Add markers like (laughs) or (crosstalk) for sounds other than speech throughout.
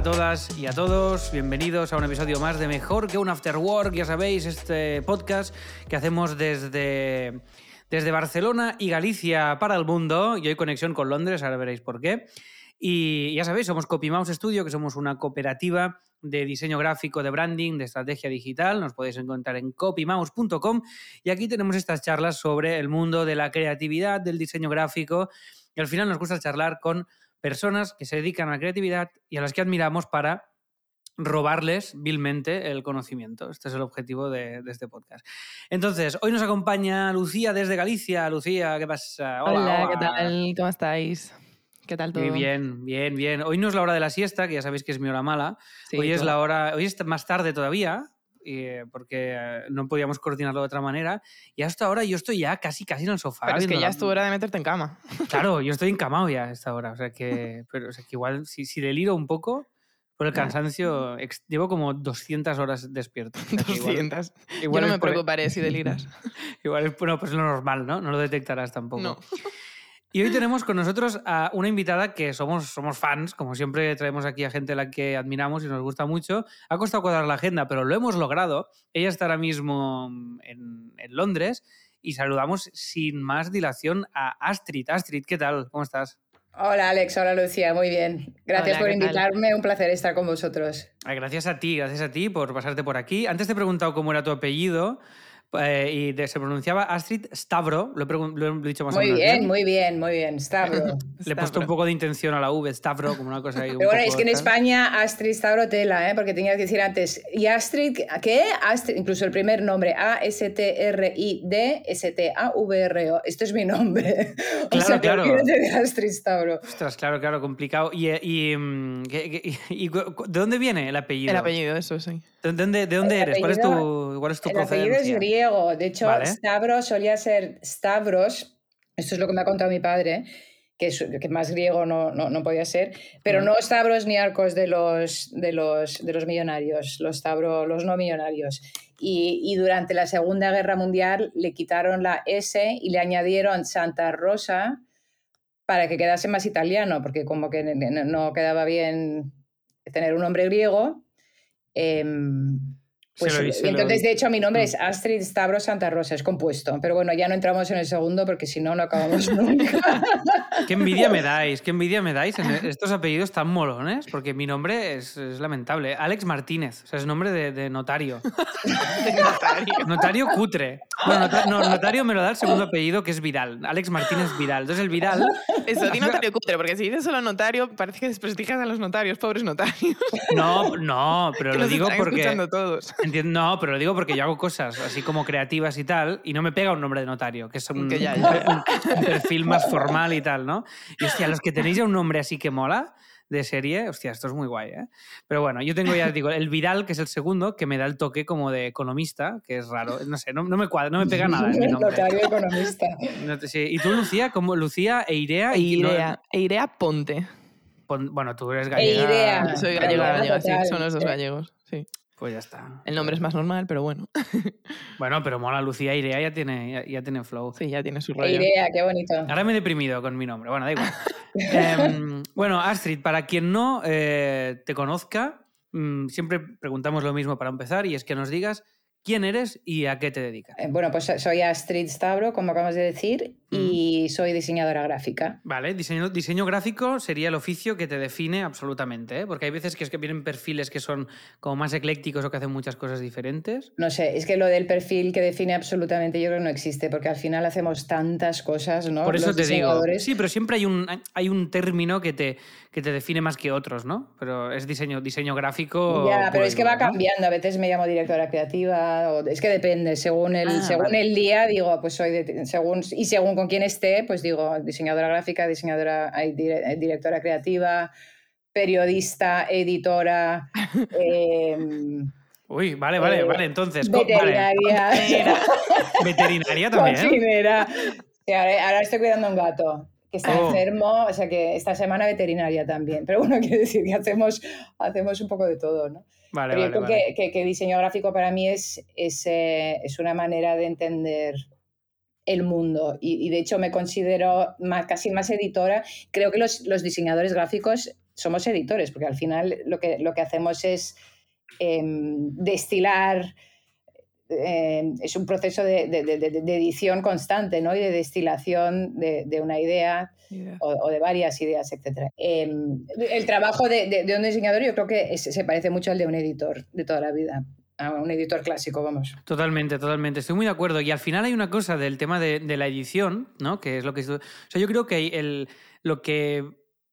a todas y a todos. Bienvenidos a un episodio más de Mejor que un After Work. Ya sabéis, este podcast que hacemos desde, desde Barcelona y Galicia para el mundo. Y hoy conexión con Londres, ahora veréis por qué. Y ya sabéis, somos CopyMouse Studio, que somos una cooperativa de diseño gráfico, de branding, de estrategia digital. Nos podéis encontrar en copymouse.com. Y aquí tenemos estas charlas sobre el mundo de la creatividad, del diseño gráfico. Y al final nos gusta charlar con personas que se dedican a la creatividad y a las que admiramos para robarles vilmente el conocimiento. Este es el objetivo de, de, este podcast. Entonces, hoy nos acompaña Lucía desde Galicia. Lucía, ¿qué pasa? Hola, hola, ¿qué tal? ¿Cómo estáis? ¿Qué tal todo? Muy bien, bien, bien. Hoy no es la hora de la siesta, que ya sabéis que es mi hora mala. Sí, hoy es la hora, hoy es más tarde todavía, porque eh, no podíamos coordinarlo de otra manera. Y hasta ahora yo estoy ya casi, casi en el sofá. Pero es que ya es tu hora de meterte en cama. (laughs) Claro, yo estoy encamado ya a esta hora. O sea que, pero, o sea que igual si, si deliro un poco por el cansancio, ex, llevo como 200 horas despierto. O sea 200. Igual, igual yo no me preocuparé si deliras. (laughs) igual es bueno, pues lo normal, ¿no? No lo detectarás tampoco. No. (laughs) Y hoy tenemos con nosotros a una invitada que somos, somos fans, como siempre traemos aquí a gente a la que admiramos y nos gusta mucho. Ha costado cuadrar la agenda, pero lo hemos logrado. Ella está ahora mismo en, en Londres y saludamos sin más dilación a Astrid. Astrid, ¿qué tal? ¿Cómo estás? Hola Alex, hola Lucía, muy bien. Gracias Hola, por invitarme, un placer estar con vosotros. Gracias a ti, gracias a ti por pasarte por aquí. Antes te he preguntado cómo era tu apellido. Eh, y de, se pronunciaba Astrid Stavro, lo he, lo he dicho más muy o menos bien, muy bien, muy bien, Stavro. (laughs) Le he puesto un poco de intención a la V, Stavro, como una cosa ahí. Pero bueno, es que en España Astrid Stavro tela, ¿eh? porque tenías que decir antes, ¿y Astrid qué? Astrid, incluso el primer nombre, A-S-T-R-I-D, S-T-A-V-R-O. Esto es mi nombre. (laughs) Claro, o sea, claro. de Astrid Stavro. Ostras, claro, claro, complicado. ¿Y, y, y, y de dónde viene el apellido? El apellido, eso sí. ¿De dónde, de dónde eres? ¿Cuál es tu, cuál es tu el procedencia? apellido es griego. De hecho, Vale. Stavros solía ser Stavros. Esto es lo que me ha contado mi padre, que, es, que más griego no, no, no podía ser. Pero Mm. no Stavros ni Arcos de los, de los, de los millonarios, los Stavros, los no millonarios. Y, y durante la Segunda Guerra Mundial le quitaron la S y le añadieron Santa Rosa para que quedase más italiano, porque como que no- no quedaba bien tener un nombre griego. Em, pues, lo- entonces, de hecho, mi nombre Mm. es Astrid Stavros Santa Rosa, es compuesto. Pero bueno, ya no entramos en el segundo porque si no, no acabamos (laughs) nunca. Qué envidia me dais, qué envidia me dais en estos apellidos tan molones, porque mi nombre es, es lamentable. Alex Martínez, o sea, es nombre de, (laughs) de notario. Notario cutre. Bueno, nota- no, notario me lo da el segundo apellido, que es Vidal. Alex Martínez Vidal. Entonces el Vidal... Eso, di (laughs) notario cutre, porque si dices solo notario, parece que desprestigias a los notarios, pobres notarios. No, no, pero que lo digo porque... escuchando todos. Entiendo, no, pero lo digo porque yo hago cosas así como creativas y tal, y no me pega un nombre de notario, que es un, Que ya, un- ya. un- un perfil más formal y tal, ¿no? Y hostia, los que tenéis ya un nombre así que mola de serie, hostia, esto es muy guay, ¿eh? Pero bueno, yo tengo ya, digo, el Vidal, que es el segundo, que me da el toque como de economista, que es raro, no sé, no, no me cuadra, no me pega nada en mi nombre. Notario economista. No sí. Y tú, Lucía, como Lucía e Irea. y no- Eirea, Eirea Ponte. pon- bueno, tú eres gallega. Eirea. Yo soy gallega, gallega sí, son los dos gallegos. Sí. Pues ya está. El nombre es más normal, pero bueno. (laughs) Bueno, pero mola, Lucía e Irea ya tiene, ya, ya tiene flow. Sí, ya tiene su rollo. Idea, qué bonito. Ahora me he deprimido con mi nombre. Bueno, da igual. (laughs) Em, bueno, Astrid, para quien no eh, te conozca, mm, siempre preguntamos lo mismo para empezar y es que nos digas quién eres y a qué te dedicas. Eh, Bueno, pues soy Astrid Stavro, como acabas de decir, y soy diseñadora gráfica. Vale, diseño, diseño gráfico sería el oficio que te define absolutamente, ¿eh? porque hay veces que es que vienen perfiles que son como más eclécticos o que hacen muchas cosas diferentes. No sé, es que lo del perfil que define absolutamente yo creo que no existe, porque al final hacemos tantas cosas, ¿no? Por eso Los te digo. Sí, pero siempre hay un, hay un término que te, que te define más que otros, ¿no? Pero es diseño, diseño gráfico. Ya, pero es que va cambiando. A veces me llamo directora creativa, o es que depende. Según el, Ah, según vale. el día, digo, pues soy de- según y según con quién esté, pues digo diseñadora gráfica, diseñadora, dire- eh, directora creativa, periodista, editora, (laughs) em, Uy, vale, vale, Eh, vale. Entonces, vale. veterinaria, (laughs) Veterinaria también. cocinera. Sí, ahora, ahora estoy cuidando a un gato que está Oh. enfermo, o sea que esta semana veterinaria también. Pero bueno, (laughs) quiero decir que hacemos, hacemos un poco de todo, ¿no? Vale, Pero vale, yo creo vale. que, que- que diseño gráfico para mí es, es, eh, es una manera de entender el mundo y, y de hecho me considero más, casi más editora. Creo que los, los diseñadores gráficos somos editores, porque al final lo que, lo que hacemos es em, destilar, em, es un proceso de, edición constante ¿no? y de destilación de, una idea o, de varias ideas, etc. Em, el trabajo de, un diseñador yo creo que se parece mucho al de un editor de toda la vida a un editor clásico, vamos. Totalmente, totalmente. Estoy muy de acuerdo. Y al final hay una cosa del tema de, la edición, ¿no? Que es lo que... O sea, yo creo que el, lo que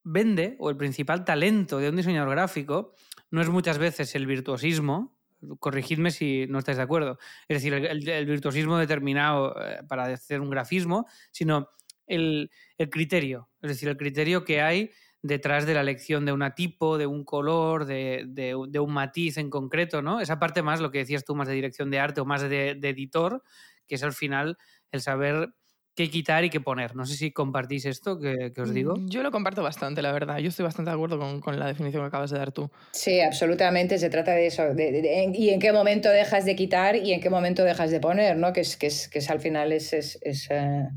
vende, o el principal talento de un diseñador gráfico, no es muchas veces el virtuosismo, corregidme si no estáis de acuerdo, es decir, el, virtuosismo determinado eh, para hacer un grafismo, sino el, criterio, es decir, el criterio que hay detrás de la elección de una tipo, de un color, de, un matiz en concreto, ¿no? Esa parte más, lo que decías tú, más de dirección de arte o más de, de editor, que es al final el saber qué quitar y qué poner. No sé si compartís esto que, os digo. Mm, yo lo comparto bastante, la verdad. Yo estoy bastante de acuerdo con, la definición que acabas de dar tú. Sí, absolutamente. Se trata de eso. y en qué momento dejas de quitar y en qué momento dejas de poner, ¿no? Que es, que es, que es al final es, es, eh,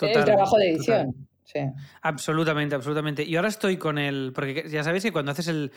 el trabajo de edición. Sí. Absolutamente, absolutamente. Y ahora estoy con el. Porque ya sabéis que cuando haces el,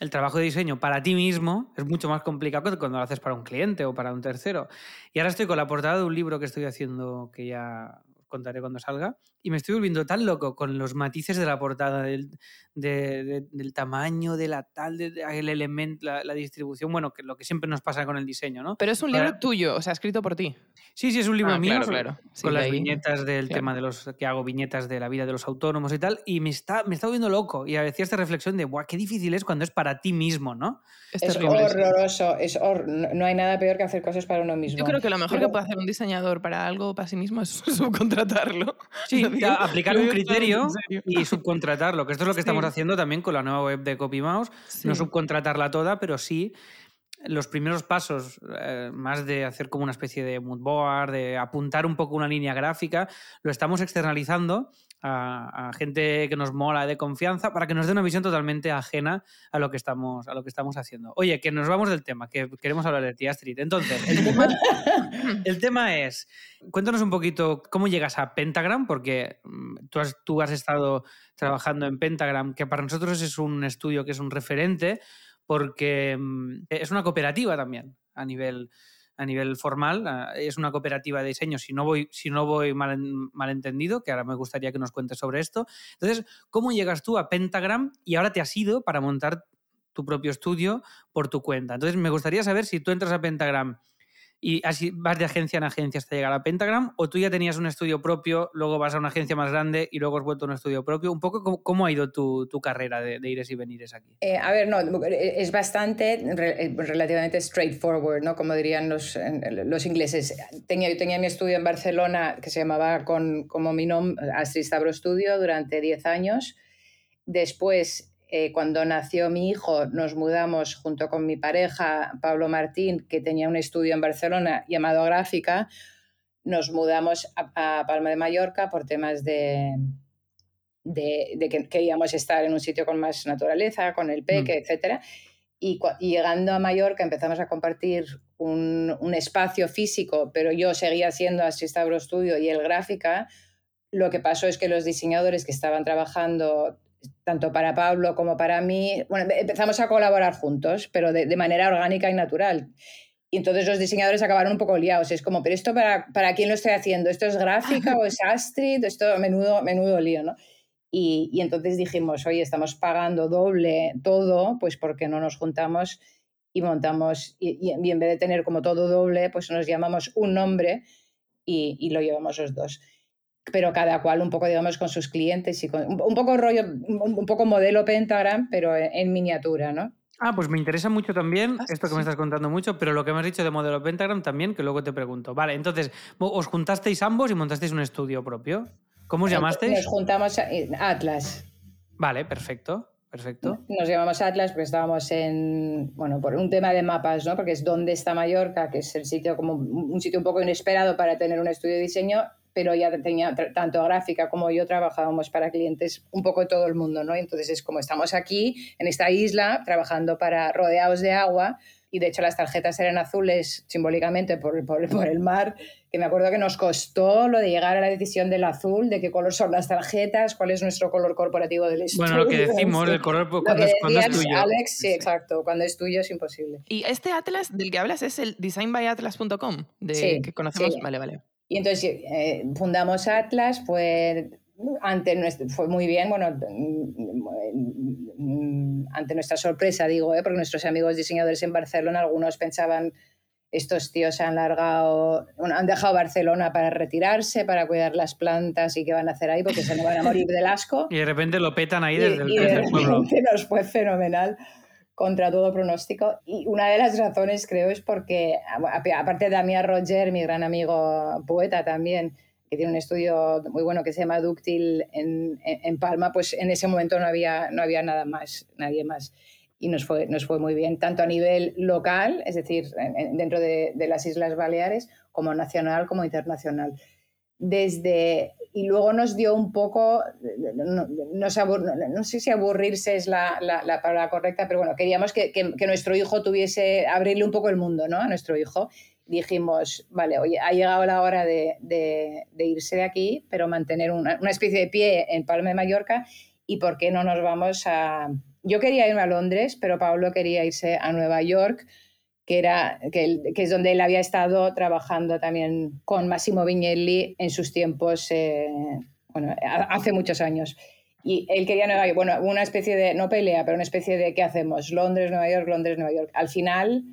el trabajo de diseño para ti mismo es mucho más complicado que cuando lo haces para un cliente o para un tercero. Y ahora estoy con la portada de un libro que estoy haciendo que ya contaré cuando salga, y me estoy volviendo tan loco con los matices de la portada, del, del tamaño, de la tal, del elemento, la, distribución, bueno, que lo que siempre nos pasa con el diseño, ¿no? Pero es un libro tuyo, o sea, escrito por ti. Sí, sí, es un libro ah, mío, claro, con las viñetas del tema de los, que hago viñetas de la vida de los autónomos y tal, y me está, me está volviendo loco, y decía esta reflexión de, guau, qué difícil es cuando es para ti mismo, ¿no? Es, horroroso, es no hay nada peor que hacer cosas para uno mismo. Yo creo que lo mejor que puede hacer un diseñador para algo para sí mismo es (laughs) subcontratarlo. (laughs) Sí, aplicar un criterio y subcontratarlo, que esto es lo que estamos haciendo también con la nueva web de CopyMouse. No subcontratarla toda, pero sí los primeros pasos, eh, más de hacer como una especie de mood board, de apuntar un poco una línea gráfica, lo estamos externalizando a, gente que nos mola de confianza para que nos dé una visión totalmente ajena a lo que estamos, a lo que estamos haciendo. Oye, que nos vamos del tema, que queremos hablar de Tia Street. Entonces, el tema, (laughs) el tema es, cuéntanos un poquito cómo llegas a Pentagram, porque mm, tú has, tú has estado trabajando en Pentagram, que para nosotros es un estudio que es un referente, porque mm, es una cooperativa también a nivel a nivel formal. Es una cooperativa de diseño, si no voy, si no voy mal, entendido, que ahora me gustaría que nos cuentes sobre esto. Entonces, ¿cómo llegas tú a Pentagram y ahora te has ido para montar tu propio estudio por tu cuenta? Entonces, me gustaría saber si tú entras a Pentagram y así vas de agencia en agencia hasta llegar a Pentagram, o tú ya tenías un estudio propio, luego vas a una agencia más grande y luego has vuelto a un estudio propio. Un poco cómo, ha ido tu, carrera de, ires y venires aquí. Eh, a ver, no, es bastante relativamente straightforward, ¿no? Como dirían los, los ingleses. Tenía, yo tenía mi estudio en Barcelona que se llamaba con, como mi nombre, Astrid Stabro Studio, durante 10 años. Después eh, cuando nació mi hijo, nos mudamos junto con mi pareja, Pablo Martín, que tenía un estudio en Barcelona llamado Gráfica, nos mudamos a, Palma de Mallorca por temas de, de, que queríamos estar en un sitio con más naturaleza, con el peque, mm. etc. Y, llegando a Mallorca empezamos a compartir un, un espacio físico, pero yo seguía siendo Asistabro Studio y el Gráfica. Lo que pasó es que los diseñadores que estaban trabajando tanto para Pablo como para mí, bueno, empezamos a colaborar juntos, pero de, manera orgánica y natural. Y entonces los diseñadores acabaron un poco liados. Es como, ¿pero esto para, para quién lo estoy haciendo? ¿Esto es gráfica o es Astrid? Esto menudo, menudo lío, ¿no? Y, y, entonces dijimos, oye, estamos pagando doble todo, pues ¿por qué no nos juntamos y montamos? Y, y en vez de tener como todo doble, pues nos llamamos un nombre y, y lo llevamos los dos pero cada cual un poco, digamos, con sus clientes y con un poco rollo, un poco modelo Pentagram, pero en miniatura, ¿no? Ah, pues me interesa mucho también ah, esto que me estás contando mucho, pero lo que me has dicho de modelo Pentagram también, que luego te pregunto. Vale, entonces, ¿os juntasteis ambos y montasteis un estudio propio? ¿Cómo os llamasteis? Nos juntamos Atlas. Vale, perfecto. Perfecto. Nos llamamos Atlas porque estábamos en, bueno, por un tema de mapas, ¿no? Porque es donde está Mallorca, que es el sitio como un sitio un poco inesperado para tener un estudio de diseño pero ya tenía tanto gráfica como yo trabajábamos para clientes un poco de todo el mundo, ¿no? Entonces es como estamos aquí en esta isla trabajando para rodeados de agua y de hecho las tarjetas eran azules simbólicamente por, por, por, el mar, que me acuerdo que nos costó lo de llegar a la decisión del azul, de qué color son las tarjetas, cuál es nuestro color corporativo del estudio. Bueno, lo que decimos, el color cuando, es, cuando es tuyo. Alex, sí, exacto, cuando es tuyo es imposible. Y este atlas del que hablas es el designbyatlas.com, de Sí, que conocemos, sí. vale, vale. Y entonces eh, fundamos Atlas, fue, ante nuestro, fue muy bien, bueno, mm, ante nuestra sorpresa, digo, ¿eh? porque nuestros amigos diseñadores en Barcelona, algunos pensaban, estos tíos han largado, han dejado Barcelona para retirarse, para cuidar las plantas y qué van a hacer ahí, porque se nos van a morir del asco. (laughs) Y de repente lo petan ahí Y- desde el, y de desde el pueblo. nos fue fenomenal contra todo pronóstico. Y una de las razones, creo, es porque, aparte de Damián Roger, mi gran amigo poeta también, que tiene un estudio muy bueno que se llama Dúctil en, en- Palma, pues en ese momento no había, no había nada más, nadie más. Y nos fue, nos fue muy bien, tanto a nivel local, es decir, en- en- dentro de, de las Islas Baleares, como nacional, como internacional desde y luego nos dio un poco no, nos abur- no- no sé si aburrirse es la, la- la palabra correcta pero bueno queríamos que, nuestro hijo tuviese abrirle un poco el mundo ¿no? a nuestro hijo dijimos vale oye ha llegado la hora de irse de aquí pero mantener una, una especie de pie en Palma de Mallorca y por qué no nos vamos a yo quería irme a Londres pero Pablo quería irse a Nueva York que, era, que, es donde él había estado trabajando también con Massimo Vignelli en sus tiempos, eh, bueno, ha- hace muchos años. Y él quería Nueva York, bueno, una especie de, no pelea, pero una especie de, ¿qué hacemos? Londres, Nueva York, Londres, Nueva York. Al final,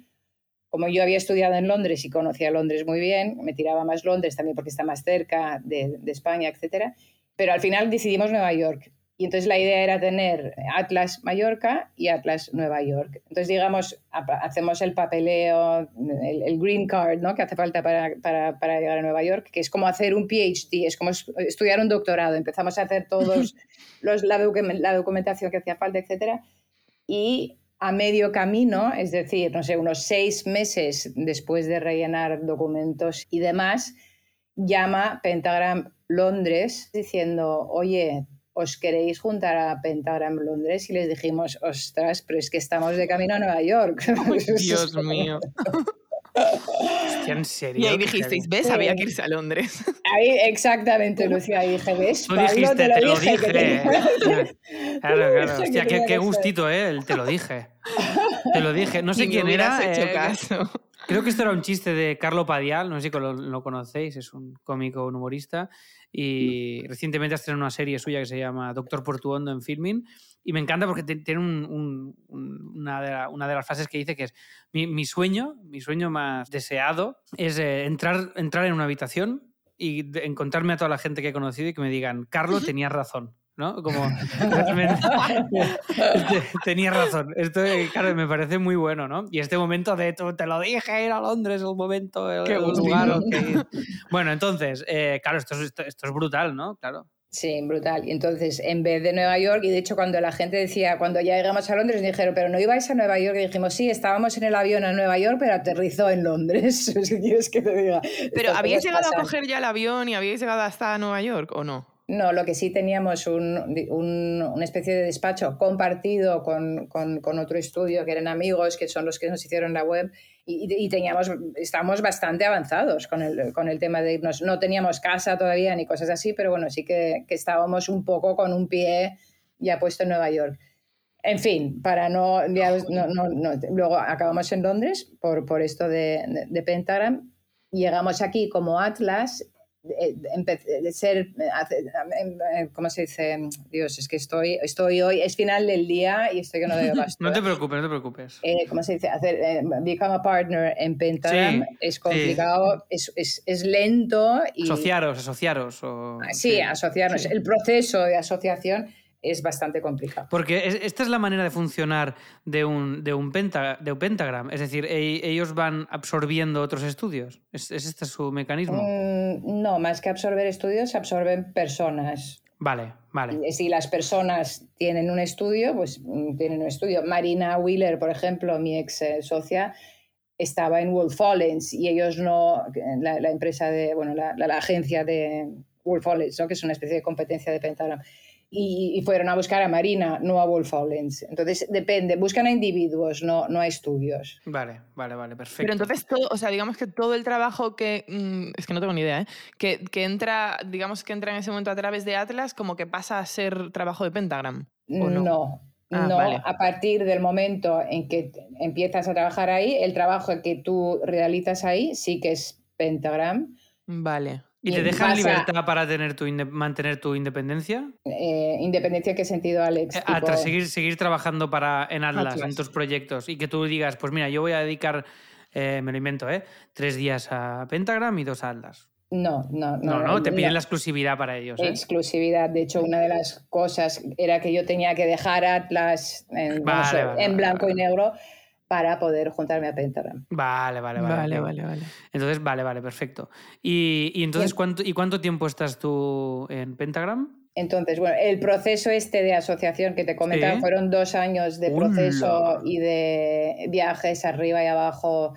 como yo había estudiado en Londres y conocía Londres muy bien, me tiraba más Londres también porque está más cerca de, de España, etc. Pero al final decidimos Nueva York. Y entonces la idea era tener Atlas Mallorca y Atlas Nueva York. Entonces, digamos, hacemos el papeleo, el, el green card, ¿no? Que hace falta para, para, para llegar a Nueva York, que es como hacer un PhD, es como es- estudiar un doctorado. Empezamos a hacer todos (laughs) los, la, la documentación que hacía falta, etcétera. Y a medio camino, es decir, no sé, unos seis meses después de rellenar documentos y demás, llama Pentagram Londres diciendo, oye, ¿os queréis juntar a Pentagram Londres? Y les dijimos, ostras, pero es que estamos de camino a Nueva York. (laughs) (laughs) Dios mío. Hostia, ¿en serio? Y ahí dijisteis. ¿ves? Había que irse a Londres. Ahí, exactamente, Lucía, y dije, ¿ves? Tú Pablo, dijiste, te lo dije (laughs) Claro, claro. Hostia, qué, gustito, ¿eh? El te lo dije. Te lo dije. No sé quién era. hecho eh, caso. Creo que esto era un chiste de Carlo Padial, no sé si lo, lo conocéis, es un cómico, un humorista, y recientemente ha estrenado una serie suya que se llama Doctor Portuondo en Filming, y me encanta porque tiene un- un- un- una, de la- una de las frases que dice que es, mi, mi sueño, mi sueño más deseado es eh, entrar, entrar en una habitación y encontrarme a toda la gente que he conocido y que me digan, Carlo, tenías razón. ¿No? Como (laughs) tenías razón. Esto, claro, me parece muy bueno, ¿no? Y este momento de te lo dije, ir a Londres, el momento, el, Qué el lugar. Bueno, entonces, eh, claro, esto es, esto, esto es brutal, ¿no? Claro. Sí, brutal. Y entonces, en vez de Nueva York, y de hecho cuando la gente decía, cuando ya llegamos a Londres, dijeron, pero no ibais a Nueva York, y dijimos, sí, estábamos en el avión a Nueva York, pero aterrizó en Londres. (laughs) ¿Qué quieres que te diga? Pero ¿habíais llegado a coger ya el avión y habíais llegado hasta Nueva York o no? No, lo que sí teníamos un, un- una especie de despacho compartido con, con- con otro estudio que eran amigos, que son los que nos hicieron la web, y, y teníamos, estábamos bastante avanzados con el, con el tema de irnos. No teníamos casa todavía ni cosas así, pero bueno, sí que, que estábamos un poco con un pie ya puesto en Nueva York. En fin, para no, ya- no- no- no- Luego acabamos en Londres por, por esto de, de- de Pentagram. Llegamos aquí como Atlas eh, de ser, eh, eh, ¿cómo se dice? Dios, es que estoy, estoy hoy, es final del día y estoy que no doy abasto. (laughs) No te ¿eh? preocupes, no te preocupes. Eh, ¿Cómo se dice? Hacer, eh, become a partner en Pentagram Sí, es complicado, es, es, es lento y... Asociaros, asociaros. O, Sí, asociarnos. sí. El proceso de asociación es bastante complicado. Porque es- esta es la manera de funcionar de un, de un, penta- de un pentagram. Es decir, e- ellos van absorbiendo otros estudios. ¿Es, es este su mecanismo? Mm, no, más que absorber estudios, absorben personas. Vale, vale. Si las personas tienen un estudio, pues mm, tienen un estudio. Marina Wheeler, por ejemplo, mi ex eh, socia, estaba en Wolf Hollins y ellos no, la, la empresa de, bueno, la, la- la agencia de Wolf Hollins, ¿no? que es una especie de competencia de Pentagram. Y, y fueron a buscar a Marina, no a Wolf Olens. Entonces, depende, buscan a individuos, no, no a estudios. Vale, vale, vale, perfecto. Pero entonces todo, o sea, digamos que todo el trabajo que, mm, es que no tengo ni idea, ¿eh? que, que entra, digamos que entra en ese momento a través de Atlas, como que pasa a ser trabajo de Pentagram. ¿o no? No, Ah, no, vale. a partir del momento en que empiezas a trabajar ahí, el trabajo que tú realizas ahí sí que es Pentagram. Vale. ¿Y te dejan a- libertad para tener tu mantener tu independencia? Eh, independencia, ¿qué sentido, Alex? Eh, Tipo- seguir, seguir trabajando para, en Atlas, en tus proyectos, y que tú digas, pues mira, yo voy a dedicar, eh, me lo invento, ¿eh? tres días a Pentagram y dos a Atlas. No, no, No, no. no, te piden no. la exclusividad para ellos. ¿eh? exclusividad. De hecho, una de las cosas era que yo tenía que dejar Atlas en, Vale, no sé, vale, en vale, blanco vale. y negro para poder juntarme a Pentagram. Vale, vale, vale. Vale, vale, vale. Entonces, vale, vale, perfecto. Y, y entonces. ¿cuánto, ¿y cuánto tiempo estás tú en Pentagram? Entonces, bueno, el proceso este de asociación que te comentaba Sí. fueron dos años de ¡Hola! proceso y de viajes arriba y abajo.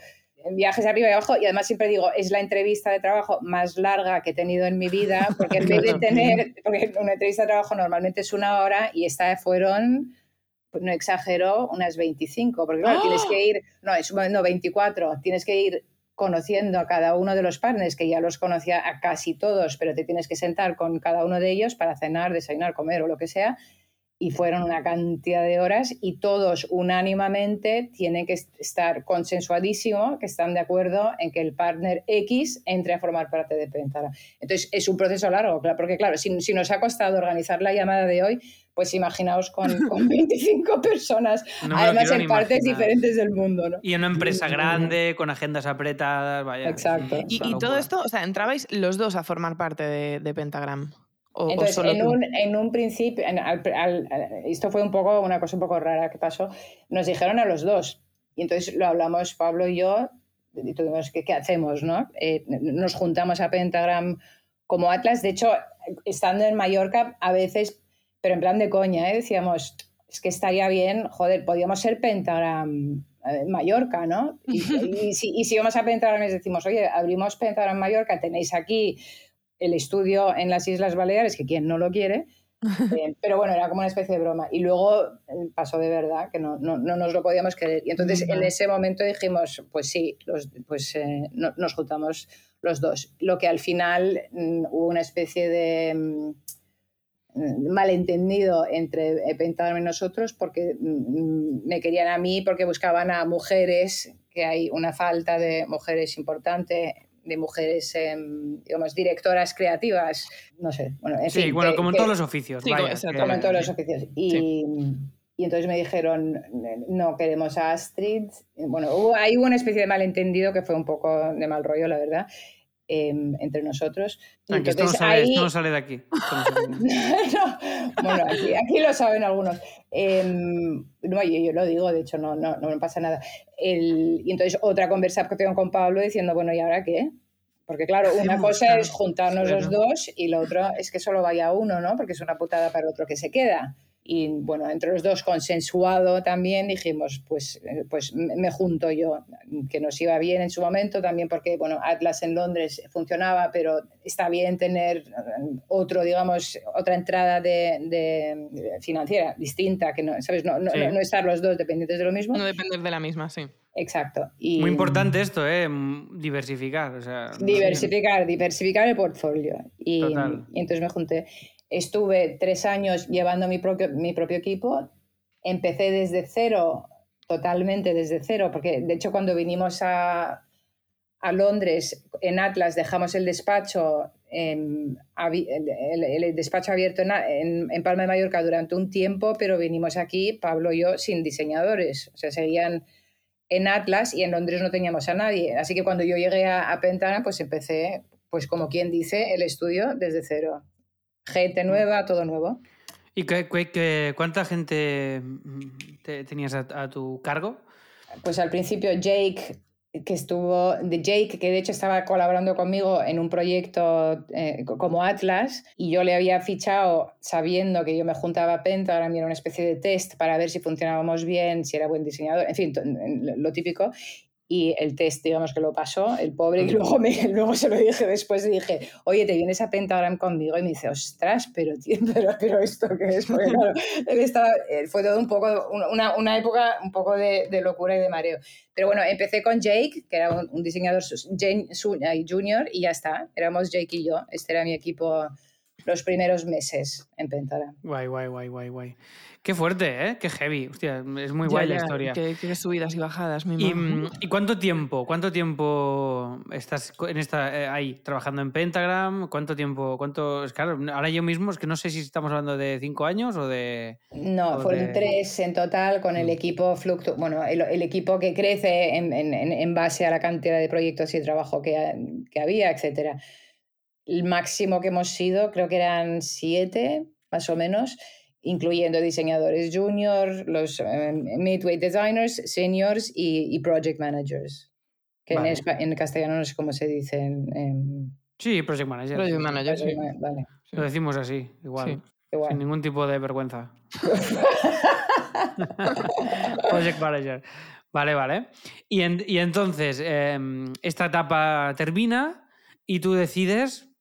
Viajes arriba y abajo, y además siempre digo, es la entrevista de trabajo más larga que he tenido en mi vida, porque en vez de tener, porque una entrevista de trabajo normalmente es una hora y esta fueron, no exagero, unas 25, porque claro, tienes ¡Ah! que ir, no, es, no, 24, tienes que ir conociendo a cada uno de los partners, que ya los conocía a casi todos, pero te tienes que sentar con cada uno de ellos para cenar, desayunar, comer o lo que sea, y fueron una cantidad de horas y todos unánimemente tienen que est- estar consensuadísimo, que están de acuerdo en que el partner X entre a formar parte de Pentara. Entonces es un proceso largo, porque claro, si, si nos ha costado organizar la llamada de hoy, pues imaginaos con, (laughs) con 25 personas, No además en partes imaginar. diferentes del mundo, ¿no? Y en una empresa grande, con agendas apretadas, vaya. Exacto. Y, todo esto, o sea, entrabais los dos a formar parte de, de Pentagram. O, o Entonces, solo en un, en un principio, en- al- al- esto fue un poco una cosa un poco rara que pasó, nos dijeron a los dos, y entonces lo hablamos Pablo y yo, y tuvimos que, ¿qué hacemos? No? Eh, nos juntamos a Pentagram como Atlas, de hecho, estando en Mallorca, a veces, pero en plan de coña, ¿eh? decíamos, es que estaría bien, joder, podíamos ser Pentagram en Mallorca, ¿no? Y, (laughs) y si, y si vamos a Pentagram les decimos, oye, abrimos Pentagram Mallorca, tenéis aquí el estudio en las Islas Baleares, que quien no lo quiere, (laughs) eh, pero bueno, era como una especie de broma. Y luego eh, pasó de verdad, que no, no, no nos lo podíamos creer. Y entonces en ese momento dijimos, pues sí, los, pues eh, no- nos juntamos los dos. Lo que al final mm, hubo una especie de mm, malentendido entre Pentagram y nosotros porque mm, me querían a mí porque buscaban a mujeres, que hay una falta de mujeres importante, de mujeres, em, digamos, directoras creativas, no sé. Bueno, en Sí, fin, bueno, que- como en que- todos los oficios. Sí, vaya, como- exacto, que- como en todos los oficios. Y, Sí. y entonces me dijeron, no queremos a Astrid. Bueno, hubo, ahí hubo una especie de malentendido que fue un poco de mal rollo, la verdad, em, entre nosotros. Y Tranqui, esto, no entonces sale, ahí- esto no sale de aquí. (laughs) No bueno, aquí, aquí lo saben algunos. Em, no, yo, yo lo digo, de hecho, no, no, no me pasa nada. El- y entonces otra conversación con Pablo diciendo, bueno, ¿y ahora qué? Porque claro, una cosa claro, es juntarnos claro. los dos y lo otro es que solo vaya uno, ¿no? Porque es una putada para otro que se queda. Y bueno, entre los dos consensuado también dijimos, pues, eh, pues me junto yo, que nos iba bien en su momento, también porque, bueno, Atlas en Londres funcionaba, pero está bien tener eh, otro, digamos, otra entrada de, de financiera distinta, que no, ¿sabes? No, no, Sí. no- no estar los dos dependientes de lo mismo. No depender de la misma, sí. Exacto. Y Muy importante esto, ¿eh? Diversificar. O sea, Diversificar, diversificar el portfolio. Y, Total. y entonces me junté. Estuve tres años llevando mi propio, equipo. Empecé desde cero, totalmente desde cero, porque de hecho cuando vinimos a, a Londres, en Atlas, dejamos el despacho, abi- el, despacho abierto en- en Palma de Mallorca durante un tiempo, pero vinimos aquí, Pablo y yo, sin diseñadores. O sea, seguían en Atlas y en Londres no teníamos a nadie. Así que cuando yo llegué a, a Pentana, pues empecé, pues como quien dice, el estudio desde cero. Gente nueva, todo nuevo. ¿Y qué- cuánta gente mm, te- tenías a, a tu cargo? Pues al principio Jake, que estuvo, de Jake, que de hecho estaba colaborando conmigo en un proyecto eh, co- como Atlas, y yo le había fichado sabiendo que yo me juntaba a Penta, ahora era una especie de test para ver si funcionábamos bien, si era buen diseñador, en fin, lo típico. Y el test, digamos que lo pasó, el pobre, y luego, me, (laughs) luego se lo dije después y dije, oye, ¿te vienes a Pentagram conmigo? Y me dice, ostras, pero, tío, (laughs) pero, pero ¿esto qué es? Porque, claro, (laughs) él estaba, eh, fue todo un poco, una, una época un poco de, de, locura y de mareo. Pero bueno, empecé con Jake, que era un, diseñador junior, y ya está, éramos Jake y yo, este era mi equipo los primeros meses en Pentagram. Guay, guay, guay, guay, guay. Qué fuerte, ¿eh? Qué heavy. Hostia, es muy guay la historia. Qué, qué, subidas y bajadas, mi ¿Y, mm, ¿Y, cuánto tiempo? ¿Cuánto tiempo estás en esta, eh, ahí trabajando en Pentagram? ¿Cuánto tiempo? ¿Cuánto? Es claro, ahora yo mismo es que no sé si estamos hablando de cinco años o de. No, fueron tres en total con el mm. equipo fluctu bueno, el, el, equipo que crece en, en, en, base a la cantidad de proyectos y trabajo que, que había, etcétera. El máximo que hemos sido, creo que eran siete, más o menos incluyendo diseñadores junior, los eh, midway designers, seniors y, project managers. Que en, en, castellano no sé cómo se dice. En, Sí, project manager. Project manager, sí. Vale. Lo decimos así, igual. Sin ningún tipo de vergüenza. (laughs) project manager. Vale, vale. Y, y entonces, em, esta etapa termina y tú decides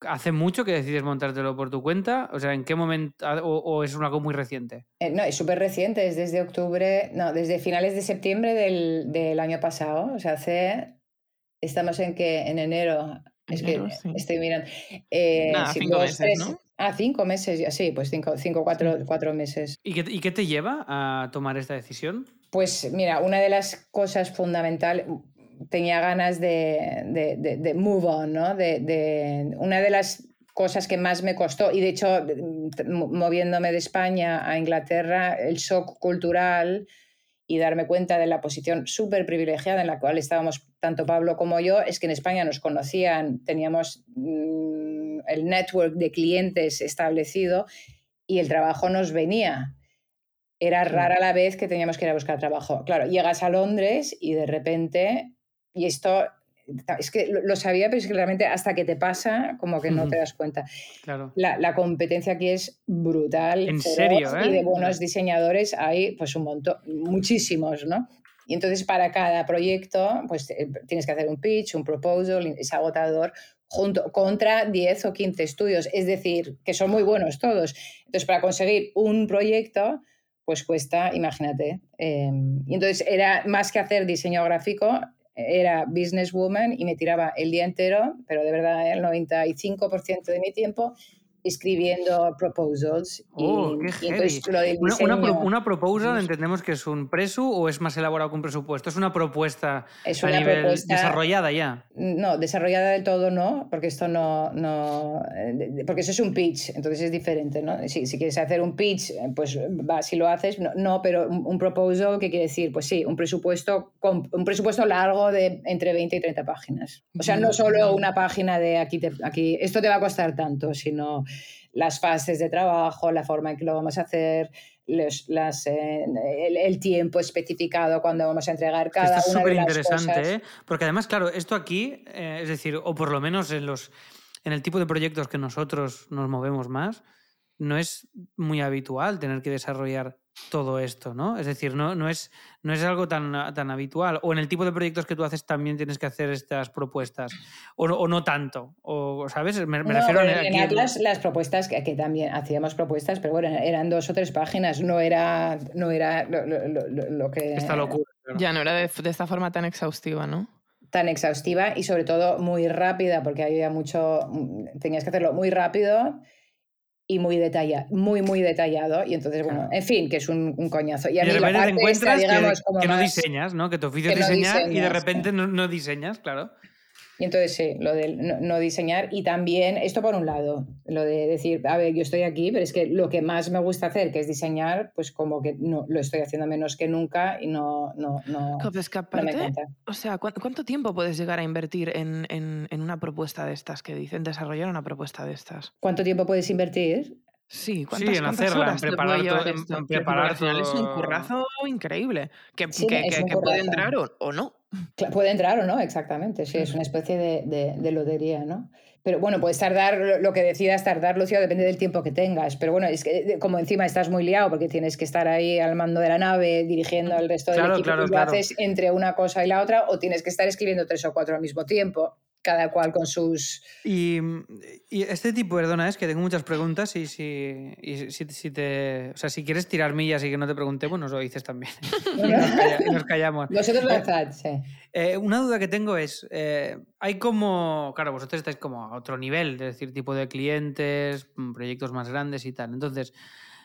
¿Hace mucho que decides montártelo por tu cuenta? O sea, ¿en qué momento? ¿O, es algo muy reciente? Eh, no, es súper reciente, es desde octubre, no, desde finales de septiembre del, del año pasado. O sea, hace. Estamos en que en enero. Es que estoy mirando. Eh, cinco meses, ¿no? Ah, cinco meses, ya sí, pues cinco, cinco cuatro, cuatro meses. ¿Y qué, ¿Y qué te lleva a tomar esta decisión? Pues mira, una de las cosas fundamentales, tenía ganas de, de, de, move on, ¿no? De, una de las cosas que más me costó, y de hecho, moviéndome de España a Inglaterra, el shock cultural y darme cuenta de la posición súper privilegiada en la cual estábamos tanto Pablo como yo, es que en España nos conocían, teníamos mm, el network de clientes establecido y el trabajo nos venía. Era rara la vez que teníamos que ir a buscar trabajo. Claro, llegas a Londres y de repente y esto es que lo sabía, pero es que realmente hasta que te pasa, como que no te das cuenta. Claro. La, la, competencia aquí es brutal. En serio, ¿eh? Y de buenos diseñadores hay pues un montón, muchísimos, ¿no? Y entonces para cada proyecto, pues eh, tienes que hacer un pitch, un proposal, es agotador, junto, contra 10 o 15 estudios. Es decir, que son muy buenos todos. Entonces, para conseguir un proyecto, pues cuesta, imagínate. Eh, y entonces era más que hacer diseño gráfico, era businesswoman y me tiraba el día entero, pero de verdad el 95% de mi tiempo escribiendo proposals. Oh, qué una, una, proposal entendemos que es un presu o es más elaborado que un presupuesto. Es una propuesta es una a nivel propuesta, desarrollada ya. No, desarrollada del todo no, porque esto no, no porque eso es un pitch, entonces es diferente, ¿no? Si, si quieres hacer un pitch, pues va, si lo haces, no, no pero un, proposal, ¿qué quiere decir? Pues sí, un presupuesto, un presupuesto largo de entre 20 y 30 páginas. O sea, no solo una página de aquí, te, aquí esto te va a costar tanto, sino las fases de trabajo, la forma en que lo vamos a hacer, las, eh, el, tiempo especificado cuando vamos a entregar cada una de las interesante, ¿eh? porque además, claro, esto aquí, eh, es decir, o por lo menos en, los, en el tipo de proyectos que nosotros nos movemos más, no es muy habitual tener que desarrollar todo esto, ¿no? Es decir, no, no, es, no es algo tan, tan habitual. O en el tipo de proyectos que tú haces también tienes que hacer estas propuestas. O, o no tanto. O, ¿Sabes? Me, refiero a. En Atlas, las propuestas, que, que, también hacíamos propuestas, pero bueno, eran dos o tres páginas. No era, no era lo, lo, lo, que. Esta locura. Ya no era de, de esta forma tan exhaustiva, ¿no? tan exhaustiva y sobre todo muy rápida, porque había mucho, tenías que hacerlo muy rápido y muy detallado, muy, muy detallado. Y entonces, bueno, en fin, que es un, un coñazo. Y, a y de repente te encuentras que, no diseñas, ¿no? Que tu oficio es diseñar y de repente no, no diseñas, claro. Y entonces sí, lo de no, diseñar y también, esto por un lado, lo de decir, a ver, yo estoy aquí, pero es que lo que más me gusta hacer, que es diseñar, pues como que no lo estoy haciendo menos que nunca y no, no, no, pues me encanta. O sea, ¿cuánto tiempo puedes llegar a invertir en, en, en una propuesta de estas que dicen, desarrollar una propuesta de estas? ¿Cuánto tiempo puedes invertir? Sí, ¿cuántas, sí, en hacerla, en preparar, todo, en, preparar todo... Es un currazo increíble, que, que, que puede entrar o, o, no. Puede entrar o no, exactamente. Sí, es una especie de, de, lotería, ¿no? Pero bueno, puedes tardar, lo que decidas tardar, Lucio, depende del tiempo que tengas. Pero bueno, es que como encima estás muy liado porque tienes que estar ahí al mando de la nave, dirigiendo al resto del equipo, claro, y lo haces entre una cosa y la otra, o tienes que estar escribiendo tres o cuatro al mismo tiempo cada cual con sus... Y, este tipo, perdona, es que tengo muchas preguntas y si, si, te... O sea, si quieres tirar millas y que no te preguntemos, nos lo dices también. (laughs) y, nos callamos. Vosotros lanzad, sí. Eh, una duda que tengo es, eh, hay como, claro, vosotros estáis como a otro nivel, es decir, tipo de clientes, mm, proyectos más grandes y tal. Entonces,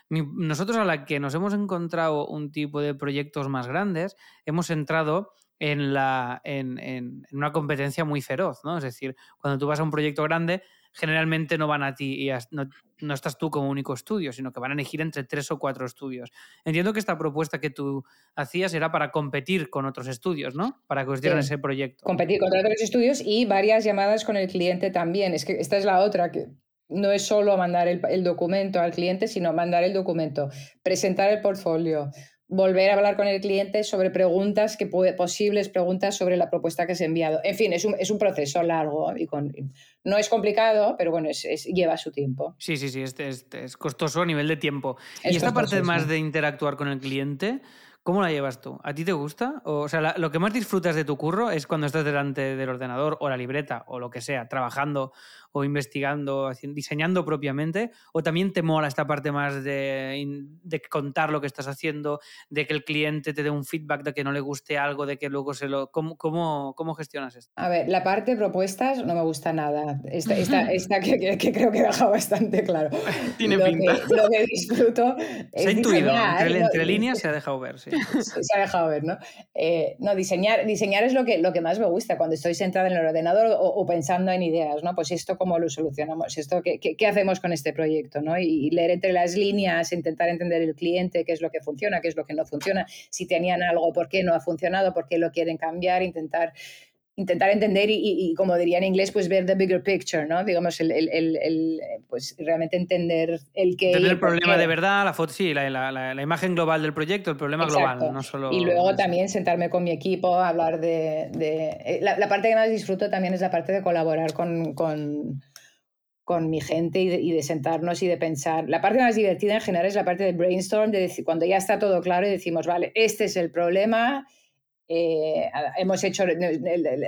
nosotros a la que nos hemos encontrado un tipo de proyectos más grandes, hemos entrado en, la, en, en, una competencia muy feroz, ¿no? Es decir, cuando tú vas a un proyecto grande, generalmente no van a ti y no, no, estás tú como único estudio, sino que van a elegir entre tres o cuatro estudios. Entiendo que esta propuesta que tú hacías era para competir con otros estudios, ¿no? Para que os dieran ese proyecto. Competir con otros estudios y varias llamadas con el cliente también. Es que esta es la otra que no es solo mandar el, el documento al cliente, sino mandar el documento, presentar el portfolio, volver a hablar con el cliente sobre preguntas, que puede, posibles preguntas sobre la propuesta que se ha enviado. En fin, es un, es un proceso largo y con, no es complicado, pero bueno, es, lleva su tiempo. Sí, sí, sí, es costoso a nivel de tiempo. y esta parte más de interactuar con el cliente, ¿Cómo la llevas tú? ¿A ti te gusta? O, sea, lo que más disfrutas de tu curro es cuando estás delante del ordenador o la libreta o lo que sea, trabajando o investigando, diseñando propiamente, o también te mola esta parte más de, contar lo que estás haciendo, de que el cliente te dé un feedback de que no le guste algo, de que luego se lo... ¿Cómo, cómo, gestionas esto? A ver, la parte de propuestas no me gusta nada. Esta, esta, (laughs) que, creo que he dejado bastante claro. (laughs) Tiene pinta. (laughs) lo que disfruto Se ha intuido, entre, líneas se ha dejado ver, sí. Se ha dejado ver, ¿no? Eh, no, diseñar, diseñar es lo que, lo que más me gusta cuando estoy sentada en el ordenador o, o pensando en ideas, ¿no? Pues esto cómo lo solucionamos, esto, ¿qué, hacemos con este proyecto? ¿no? Y, leer entre las líneas, intentar entender el cliente, qué es lo que funciona, qué es lo que no funciona, si tenían algo, por qué no ha funcionado, por qué lo quieren cambiar, intentar intentar entender y, como diría en inglés, pues ver the bigger picture, ¿no? Digamos, el, el, el, pues realmente entender el que... Entender el problema de verdad, la foto, sí, la, la, la, imagen global del proyecto, el problema global, no solo... Y luego también sentarme con mi equipo, hablar de... de eh, la, parte que más disfruto también es la parte de colaborar con, con con mi gente y de, sentarnos y de pensar. La parte más divertida en general es la parte de brainstorm, de decir, cuando ya está todo claro y decimos, vale, este es el problema, eh, hemos hecho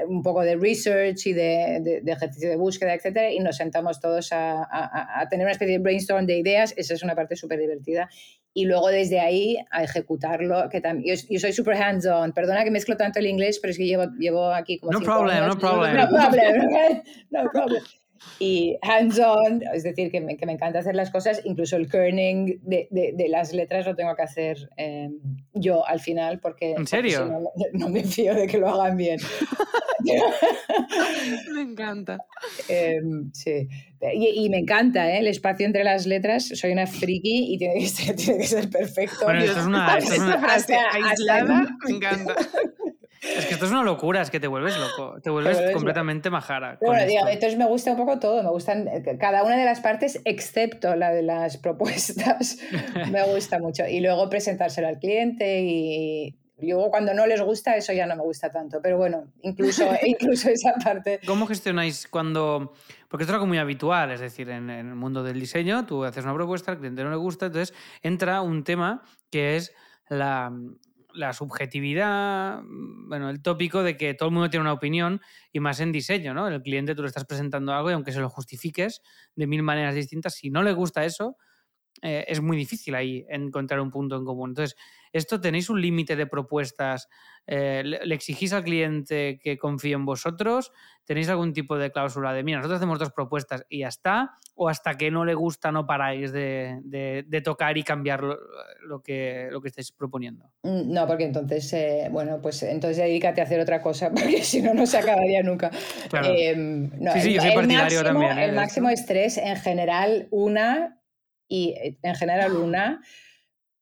un poco de research y de, ejercicio de búsqueda, etcétera, y nos sentamos todos a, tener una especie de brainstorm de ideas. Esa es una parte súper divertida. Y luego desde ahí a ejecutarlo. Que también, yo, soy súper hands-on. Perdona que mezclo tanto el inglés, pero es que llevo, llevo aquí como. No problem, no problem. No problem, (laughs) no problem y hands-on, es decir, que me, que me, encanta hacer las cosas, incluso el kerning de, de, las letras lo tengo que hacer eh, yo al final, porque, ¿En serio? (laughs) no, me fío de que lo hagan bien. (laughs) (laughs) me encanta. Eh, sí, y, y, me encanta ¿eh? el espacio entre las letras, soy una friki y tiene que ser, tiene que ser perfecto. Bueno, esto es una, esto es una... frase aislada, me encanta. Es que esto es una locura, es que te vuelves loco, te vuelves completamente majara. Bueno, digo, entonces me gusta un poco todo, me gustan eh, cada una de las partes, excepto la de las (laughs) propuestas, me gusta mucho. Y luego presentárselo al cliente y luego cuando no les gusta, eso ya no me gusta tanto. Pero bueno, incluso, (laughs) incluso esa parte. ¿Cómo gestionáis cuando.? Porque esto es algo muy habitual, es decir, en, en el mundo del diseño, tú haces una propuesta, al cliente no le gusta, entonces entra un tema que es la la subjetividad, mm, bueno, el tópico de que todo el mundo tiene una opinión y más en diseño, ¿no? El cliente tú le estás presentando algo y aunque se lo justifiques de mil maneras distintas, si no le gusta eso, eh, es muy difícil ahí encontrar un punto en común. Entonces, ¿esto tenéis un límite de propuestas? Eh, ¿le, exigís al cliente que confíe en vosotros? ¿Tenéis algún tipo de cláusula de, mira, nosotros hacemos dos propuestas y ya está? ¿O hasta que no le gusta no paráis de, tocar y cambiar lo, que, lo que estáis proponiendo? Mm, no, porque entonces, eh, bueno, pues entonces dedícate a hacer otra cosa, (laughs) porque si no, no se acabaría nunca. Em, sí, sí, yo soy partidario también. El máximo estrés, en general, una y eh, en general una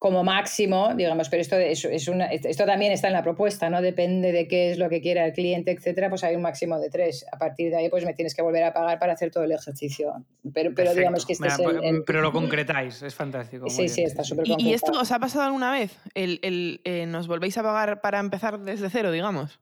como máximo, digamos, pero esto, es, es una, esto también está en la propuesta, ¿no? Depende de qué es lo que quiera el cliente, etcétera, pues hay un máximo de tres. A partir de ahí, pues me tienes que volver a pagar para hacer todo el ejercicio. Pero, pero digamos que este es el, Pero lo (laughs) concretáis, es fantástico. Sí, sí, está súper ¿Y, ¿Y, esto os ha pasado alguna vez? El, el eh, ¿Nos volvéis a pagar para empezar desde cero, digamos?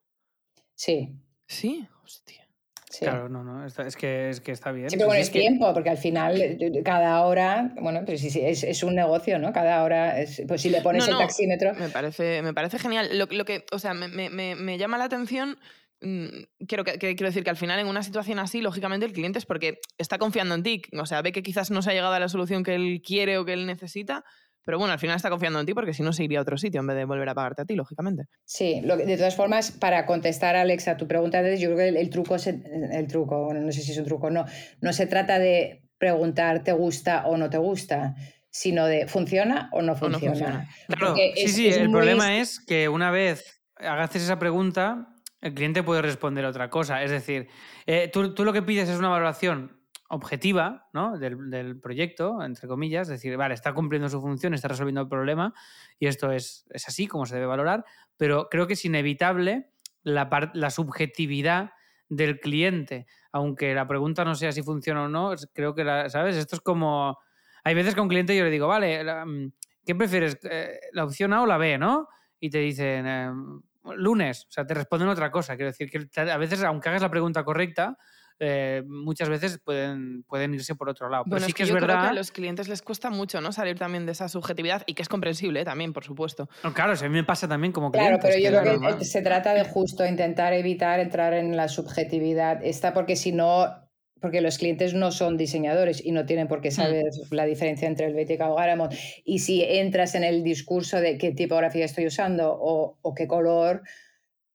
Sí. Sí, hostia. Sí. Claro, no, no, está- es, que, es que está bien. Sí, pero bueno, sí, es es que- tiempo, porque al final eh, cada hora, bueno, pero sí, sí, es, es un negocio, ¿no? Cada hora, es- pues si le pones No, el taxímetro, Me parece, me parece genial. Lo, lo que, o sea, me, me- me- llama la atención. mm, Quiero, que, que- quiero decir que al final, en una situación así, lógicamente el cliente es porque está confiando en ti. O sea, ve que quizás no se ha llegado a la solución que él quiere o que él necesita. Pero bueno, al final está confiando en ti porque si no se iría a otro sitio en vez de volver a pagarte a ti, lógicamente. Sí, lo que- de todas formas, para contestar, Alex, a tu pregunta, yo creo que el, el truco, se- el truco, bueno, no sé si es un truco o no, no se trata de preguntar te gusta o no te gusta, sino de funciona o no O no funciona. Claro, sí, es- sí, es el muy- problema es que una vez haces esa pregunta, el cliente puede responder otra cosa. Es decir, eh, tú, tú lo que pides es una valoración objetiva ¿no? del, del proyecto, entre comillas, decir, vale, está cumpliendo su función, está resolviendo el problema y esto es, es así como se debe valorar, pero creo que es inevitable la, la subjetividad del cliente, aunque la pregunta no sea si funciona o no, creo que, la, ¿sabes? Esto es como... Hay veces que a un cliente yo le digo, vale, mm, ¿qué prefieres? eh, ¿La opción A o la B, no? Y te dicen, eh, lunes, o sea, te responden otra cosa. Quiero decir que a veces, aunque hagas la pregunta correcta, eh, muchas veces pueden, pueden irse por otro lado. Pero Bueno, sí es que es yo creo verdad. que a los clientes les cuesta mucho ¿no? salir también de esa subjetividad y que es comprensible ¿eh? también, por supuesto. No, Claro, si a mí me pasa también como cliente. Claro, pero yo creo que normal. se trata de justo intentar evitar entrar en la subjetividad. Está porque si no, porque los clientes no son diseñadores y no tienen por qué saber la diferencia entre el BTK o Garamond. Y si entras en el discurso de qué tipografía estoy usando o, o qué color,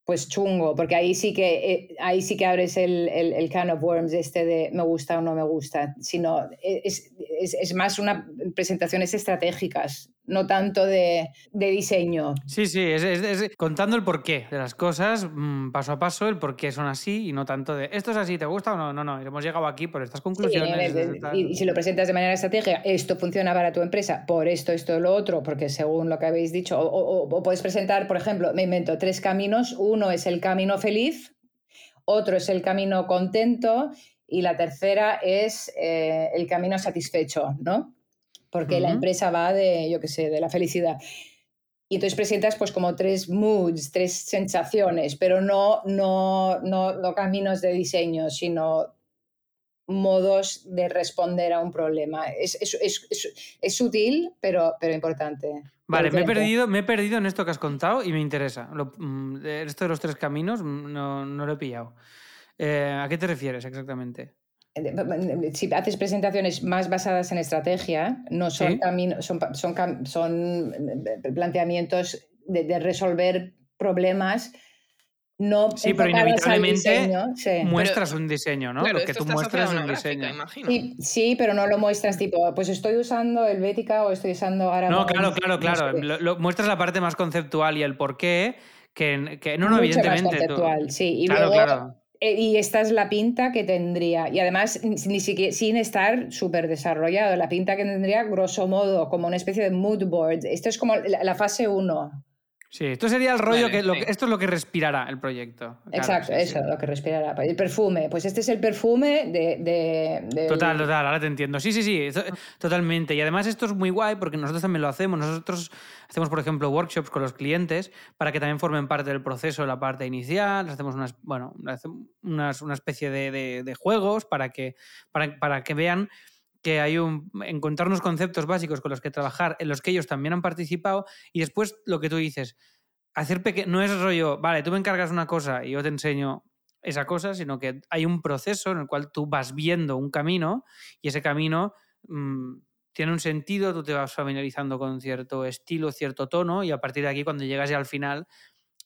pues chungo, porque ahí sí que, eh, ahí sí que abres el, el, can of worms este de me gusta o no me gusta, sino es, es, es más una presentaciones estratégicas, no tanto de, de diseño. Sí, sí, es, es- es contando el porqué de las cosas, mm, paso a paso, el por qué son así y no tanto de esto es así, ¿te gusta o no? No, no, hemos llegado aquí por estas Sí, conclusiones. y, y si lo presentas de manera estratégica, esto funciona para tu empresa por esto, esto, lo otro, porque según lo que habéis dicho, o, o- o puedes presentar, por ejemplo, me invento tres caminos, uno es el camino feliz, otro es el camino contento y la tercera es eh, el camino satisfecho, ¿no? Porque la empresa va de, yo qué sé, de la felicidad. Y entonces presentas pues como tres moods, tres sensaciones, pero no, no, no, no caminos de diseño, sino modos de responder a un problema. Es, es, es, es, sutil, pero, pero importante. Vale, me he, perdido, me he perdido en esto que has contado y me interesa. Lo- mm, esto de los tres caminos mm, no, no lo he pillado. Eh, ¿A qué te refieres exactamente? Si haces presentaciones más basadas en estrategia, no son, Sí. camino- son, son, son eh, planteamientos de, de resolver problemas no Sí, pero inevitablemente diseño, sí. muestras un diseño, ¿no? Claro, Lo que esto tú está muestras es un diseño. imagino. Sí, sí, pero no lo muestras tipo, pues estoy usando el Bética o estoy usando ahora. No, claro, claro, claro. Lo- lo- muestras la parte más conceptual y el por qué, que, que no, no, Mucho más evidentemente. tú- conceptual, sí. Y claro, luego, claro. Eh, Y esta es la pinta que tendría. Y además, ni siquiera, sin estar súper desarrollado, la pinta que tendría, grosso modo, como una especie de mood board. Esto es como la, la fase 1. Sí, esto sería el rollo Vale, que, lo sí. que- Esto es lo que respirará el proyecto. Claro, Exacto, sí, eso, sí. lo que respirará. El perfume. Pues este es el perfume de. Total, total, ahora te entiendo. Sí, sí, sí, to- totalmente. Y además esto es muy guay porque nosotros también lo hacemos. Nosotros hacemos, por ejemplo, workshops con los clientes para que también formen parte del proceso, la parte inicial. Hacemos unas, bueno, unas- una especie de, de- de juegos para que, para, para que vean que hay un encontrar unos conceptos básicos con los que trabajar, en los que ellos también han participado, y después lo que tú dices, hacer no es rollo, vale, tú me encargas una cosa y yo te enseño esa cosa, sino que hay un proceso en el cual tú vas viendo un camino y ese camino mm, tiene un sentido, tú te vas familiarizando con cierto estilo, cierto tono y a partir de aquí cuando llegas ya al final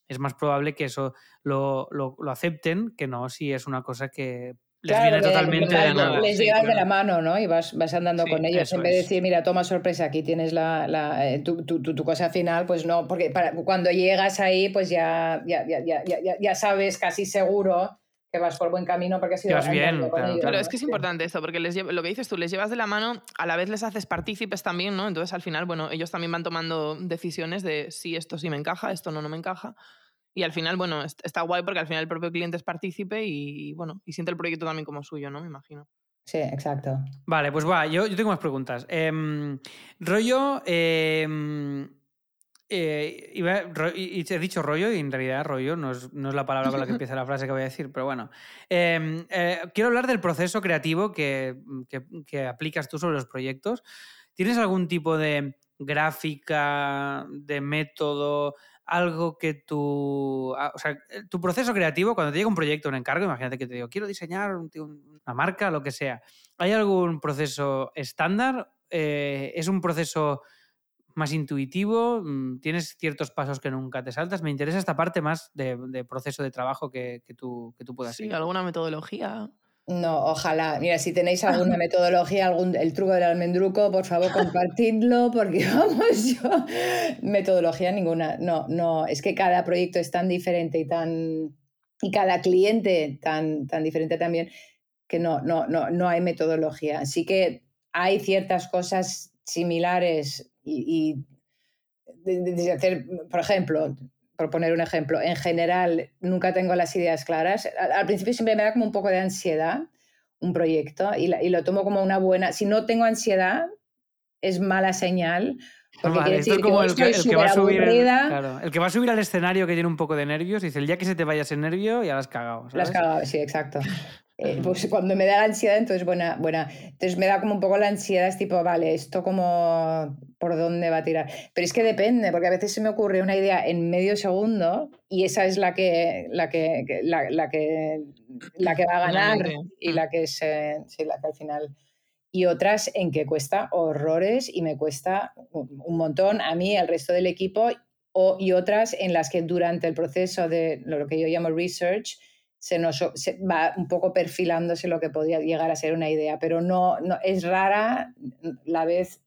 es más probable que eso lo, lo- lo acepten que no si es una cosa que les Claro, viene totalmente de nada. Les Sí, llevas de claro. la mano, ¿no? Y vas, vas andando Sí, con ellos. En vez de decir, mira, toma sorpresa, aquí tienes la, la, eh, tu, tu- tu- tu cosa final, pues no, porque para, cuando llegas ahí, pues ya, ya, ya, ya, ya, sabes casi seguro que vas por buen camino porque has ido bien, con claro, ellos, Claro, ¿no? es que es Sí. importante esto, porque les lleva- lo que dices tú, les llevas de la mano, a la vez les haces partícipes también, ¿no? Entonces al final, bueno, ellos también van tomando decisiones de si esto sí me encaja, esto no, no me encaja. Y al final, bueno, est- está guay porque al final el propio cliente es partícipe y, bueno, y siente el proyecto también como suyo, ¿no? Me imagino. Sí, exacto. Vale, pues va, yo, yo tengo más preguntas. Em, rollo, em, Eh, iba- ro- y he dicho rollo y en realidad rollo no es, no es la palabra con la que (laughs) empieza la frase que voy a decir, pero bueno. Eh, eh, quiero hablar del proceso creativo que, que- que aplicas tú sobre los proyectos. ¿Tienes algún tipo de gráfica, de método, algo que tu... ah, O sea, tu proceso creativo, cuando te llega un proyecto, un encargo, imagínate que te digo, quiero diseñar un- una marca, lo que sea. ¿Hay algún proceso estándar? Eh, ¿Es un proceso más intuitivo? Mm, ¿Tienes ciertos pasos que nunca te saltas? Me interesa esta parte más de, de proceso de trabajo que, que tú, que tú puedas Sí, seguir. alguna metodología. No, ojalá. Mira, si tenéis alguna (laughs) metodología, algún, el truco del almendruco, por favor, compartidlo, porque (laughs) vamos, yo. Metodología ninguna. No, no. Es que cada proyecto es tan diferente y tan. Y cada cliente tan, tan diferente también, que no, no, no, no hay metodología. Sí que hay ciertas cosas similares y. y de- de- de hacer, por ejemplo, por poner un ejemplo, en general nunca tengo las ideas claras. Al, al principio siempre me da como un poco de ansiedad un proyecto y, la- y lo tomo como una buena... Si no tengo ansiedad, es mala señal. Porque Vale, quiere esto es decir como que el estoy que, el que va a subir el, superaburrida, claro, el que va a subir al escenario que tiene un poco de nervios, dice, el día que se te vaya ese nervio, ya lo has cagado. Cagado, sí, exacto. Eh, pues cuando me da la ansiedad, entonces buena, buena. Entonces me da como un poco la ansiedad, es tipo, vale, esto como por dónde va a tirar. Pero es que depende, porque a veces se me ocurre una idea en medio segundo y esa es la que, la que, la, la que, la que va a (clears throat) ganar y la que se, sí, la que al final. Y otras en que cuesta horrores y me cuesta un un montón a mí, al resto del equipo, o, y otras en las que durante el proceso de lo que yo llamo research se nos se va un poco perfilándose lo que podría llegar a ser una idea, pero no, no es rara la vez,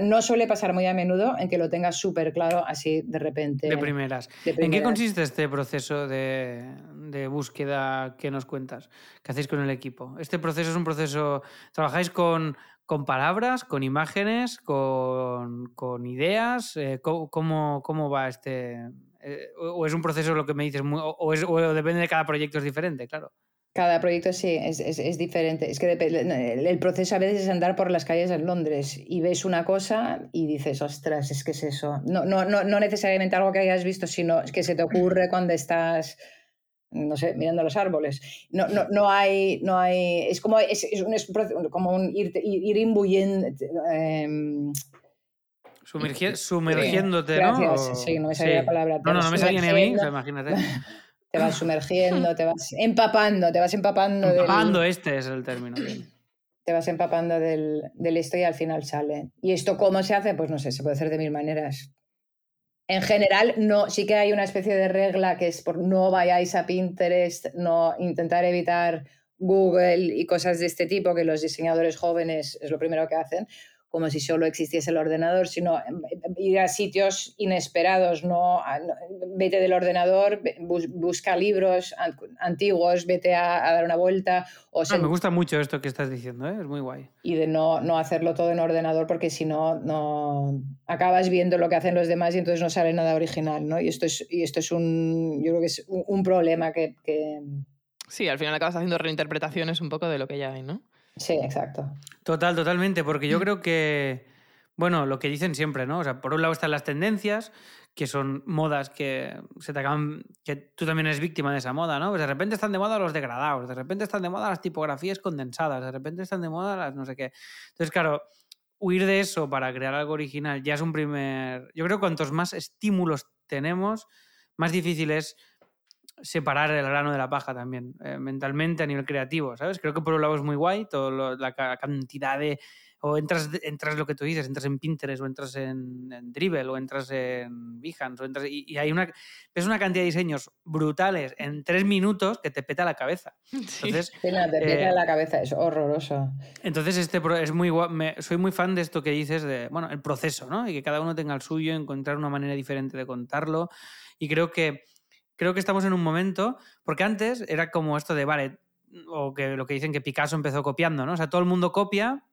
no suele pasar muy a menudo en que lo tengas súper claro así de repente. De primeras. de ¿En qué primeras. consiste este proceso de, de búsqueda que nos cuentas? ¿Qué hacéis con el equipo? Este proceso es un proceso. ¿Trabajáis con, con palabras, con imágenes, con, con ideas? Eh, ¿cómo, cómo, cómo va este.? Eh, o es un proceso lo que me dices, muy- o, o es, o depende de cada proyecto, es diferente, claro. Cada proyecto sí, es, es- es diferente. Es que el proceso a veces es andar por las calles en Londres y ves una cosa y dices, ostras, es que es eso. No, no, no, no necesariamente algo que hayas visto, sino que se te ocurre cuando estás, no sé, mirando los árboles. No, no, no hay, no hay, es como, es, es un, es como un ir, ir, ir imbuyendo. em, Sumergi- sumergiéndote, ¿no? gracias, O- sí, no me salía la palabra, No, no, no me salía ni a mí, o sea, imagínate. (laughs) te vas sumergiendo, te vas empapando, te vas empapando. del- Empapando, este es el término. te vas empapando del, del esto y al final sale. ¿Y esto cómo se hace? Pues no sé, se puede hacer de mil maneras. En general, no, sí que hay una especie de regla que es por no vayáis a Pinterest, no intentar evitar Google y cosas de este tipo, que los diseñadores jóvenes es lo primero que hacen, como si solo existiese el ordenador, sino em, ir a sitios inesperados, no, vete del ordenador, busca libros an- antiguos, vete a, a dar una vuelta o Ah, me gusta mucho esto que estás diciendo, ¿eh? es muy guay. y de no, no hacerlo todo en ordenador porque si no, no acabas viendo lo que hacen los demás y entonces no sale nada original, ¿no? Y esto es, y esto es un, yo creo que es un, un problema que, que- Sí, al final acabas haciendo reinterpretaciones un poco de lo que ya hay, ¿no? Sí, exacto. Total, totalmente, porque yo creo que, bueno, lo que dicen siempre, ¿no? O sea, por un lado están las tendencias, que son modas que se te acaban, que tú también eres víctima de esa moda, ¿no? Pues de repente están de moda los degradados, de repente están de moda las tipografías condensadas, de repente están de moda las no sé qué. Entonces, claro, huir de eso para crear algo original ya es un primer... Yo creo que cuantos más estímulos tenemos, más difícil es separar el grano de la paja también, eh, mentalmente a nivel creativo, ¿sabes? Creo que por un lado es muy guay, toda la ca- cantidad de... O entras, entras lo que tú dices, entras en Pinterest o entras en, en Dribble o entras en Behance o entras, y, y hay una, ves una cantidad de diseños brutales en tres minutos que te peta la cabeza. (laughs) Entonces, Sí, no, te Eh, la cabeza, es horroroso. entonces, este es muy me- soy muy fan de esto que dices de, bueno, el proceso, ¿no? Y que cada uno tenga el suyo, encontrar una manera diferente de contarlo. Y creo que creo que estamos en un momento, porque antes era como esto de, vale, o que lo que dicen que Picasso empezó copiando, ¿no? O sea, todo el mundo copia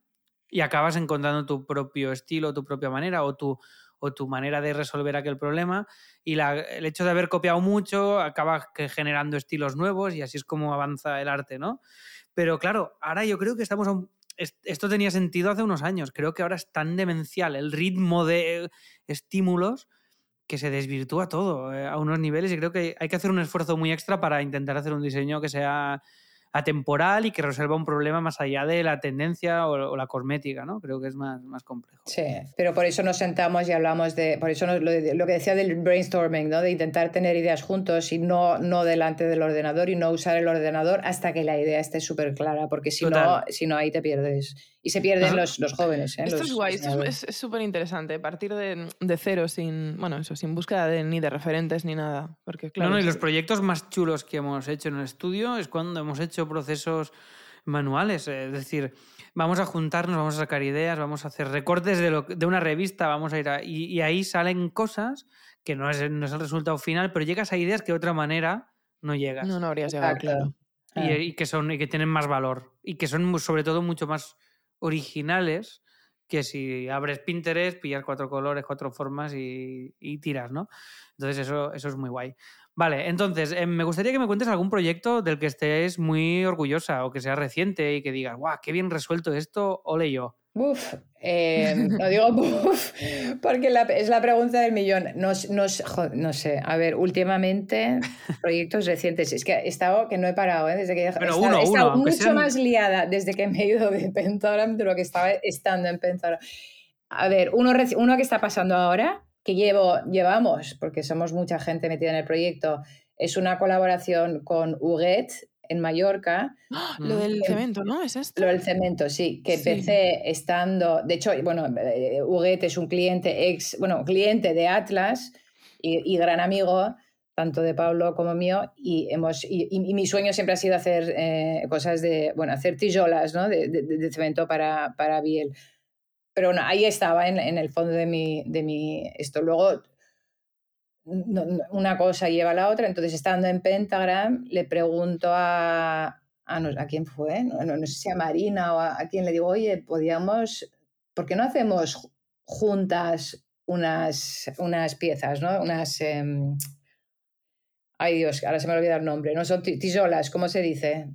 y acabas encontrando tu propio estilo, tu propia manera o tu, o tu manera de resolver aquel problema. Y la- el hecho de haber copiado mucho acaba generando estilos nuevos y así es como avanza el arte, ¿no? Pero claro, ahora yo creo que estamos a un- es- Esto tenía sentido hace unos años. Creo que ahora es tan demencial el ritmo de estímulos que se desvirtúa todo eh, a unos niveles y creo que hay que hacer un esfuerzo muy extra para intentar hacer un diseño que sea atemporal y que resuelva un problema más allá de la tendencia o, la cosmética, ¿no? Creo que es más, más complejo. Sí, pero por eso nos sentamos y hablamos de, por eso lo, lo, que decía del brainstorming, ¿no? De intentar tener ideas juntos y no, no delante del ordenador y no usar el ordenador hasta que la idea esté súper clara, porque si no, si no ahí te pierdes. Y se pierden los, los, jóvenes. ¿eh? Esto es guay, esto es súper interesante, partir de, de, cero, sin, bueno, eso, sin búsqueda de, ni de referentes ni nada. Porque, claro, no, no, y los proyectos más chulos que hemos hecho en el estudio es cuando hemos hecho procesos manuales, es decir, vamos a juntarnos, vamos a sacar ideas, vamos a hacer recortes de, lo, de una revista, vamos a ir a, y, ahí salen cosas que no es, no es el resultado final, pero llegas a ideas que de otra manera no llegas. No, no habrías llegado, claro. Y, y, que son, y que tienen más valor y que son sobre todo mucho más originales que si abres Pinterest, pillas cuatro colores, cuatro formas y, tiras, ¿no? Entonces eso, eso es muy guay. Vale, entonces em, me gustaría que me cuentes algún proyecto del que estés muy orgullosa o que sea reciente y que digas, guau, qué bien resuelto esto, ole yo. Uf, eh, no digo (laughs) uf, porque es la pregunta del millón. No, no, no, sé, a ver, últimamente, (laughs) proyectos recientes. Es que he estado, que no he parado, ¿eh? desde que he estado, uno, he estado mucho más liada desde que me he ido de Pentagram de lo que estaba estando en Pentagram. A ver, uno, uno que está pasando ahora, que llevo, llevamos, porque somos mucha gente metida en el proyecto, es una colaboración con Huguet, en Mallorca. ¡Ah! Lo del cemento, ¿no? ¿Es esto? Lo del cemento, sí, que empecé estando, de hecho, bueno, eh, Huguet es un cliente ex, bueno, cliente de Atlas y, gran amigo tanto de Pablo como mío, y, hemos, y, mi sueño siempre ha sido hacer eh, cosas de, bueno, hacer tijolas ¿no? de, de, cemento para, para Biel. Pero bueno, ahí estaba en, en, el fondo de mi, de mi esto. Luego una cosa lleva a la otra. Entonces, estando en Pentagram, le pregunto a, a, quién fue, no, sé si a Marina o a, quién le digo, oye, podíamos, ¿por qué no hacemos juntas unas, unas piezas, ¿no? Unas... Em, ay Dios, ahora se me olvida el nombre. No son tijolas, ¿cómo se dice?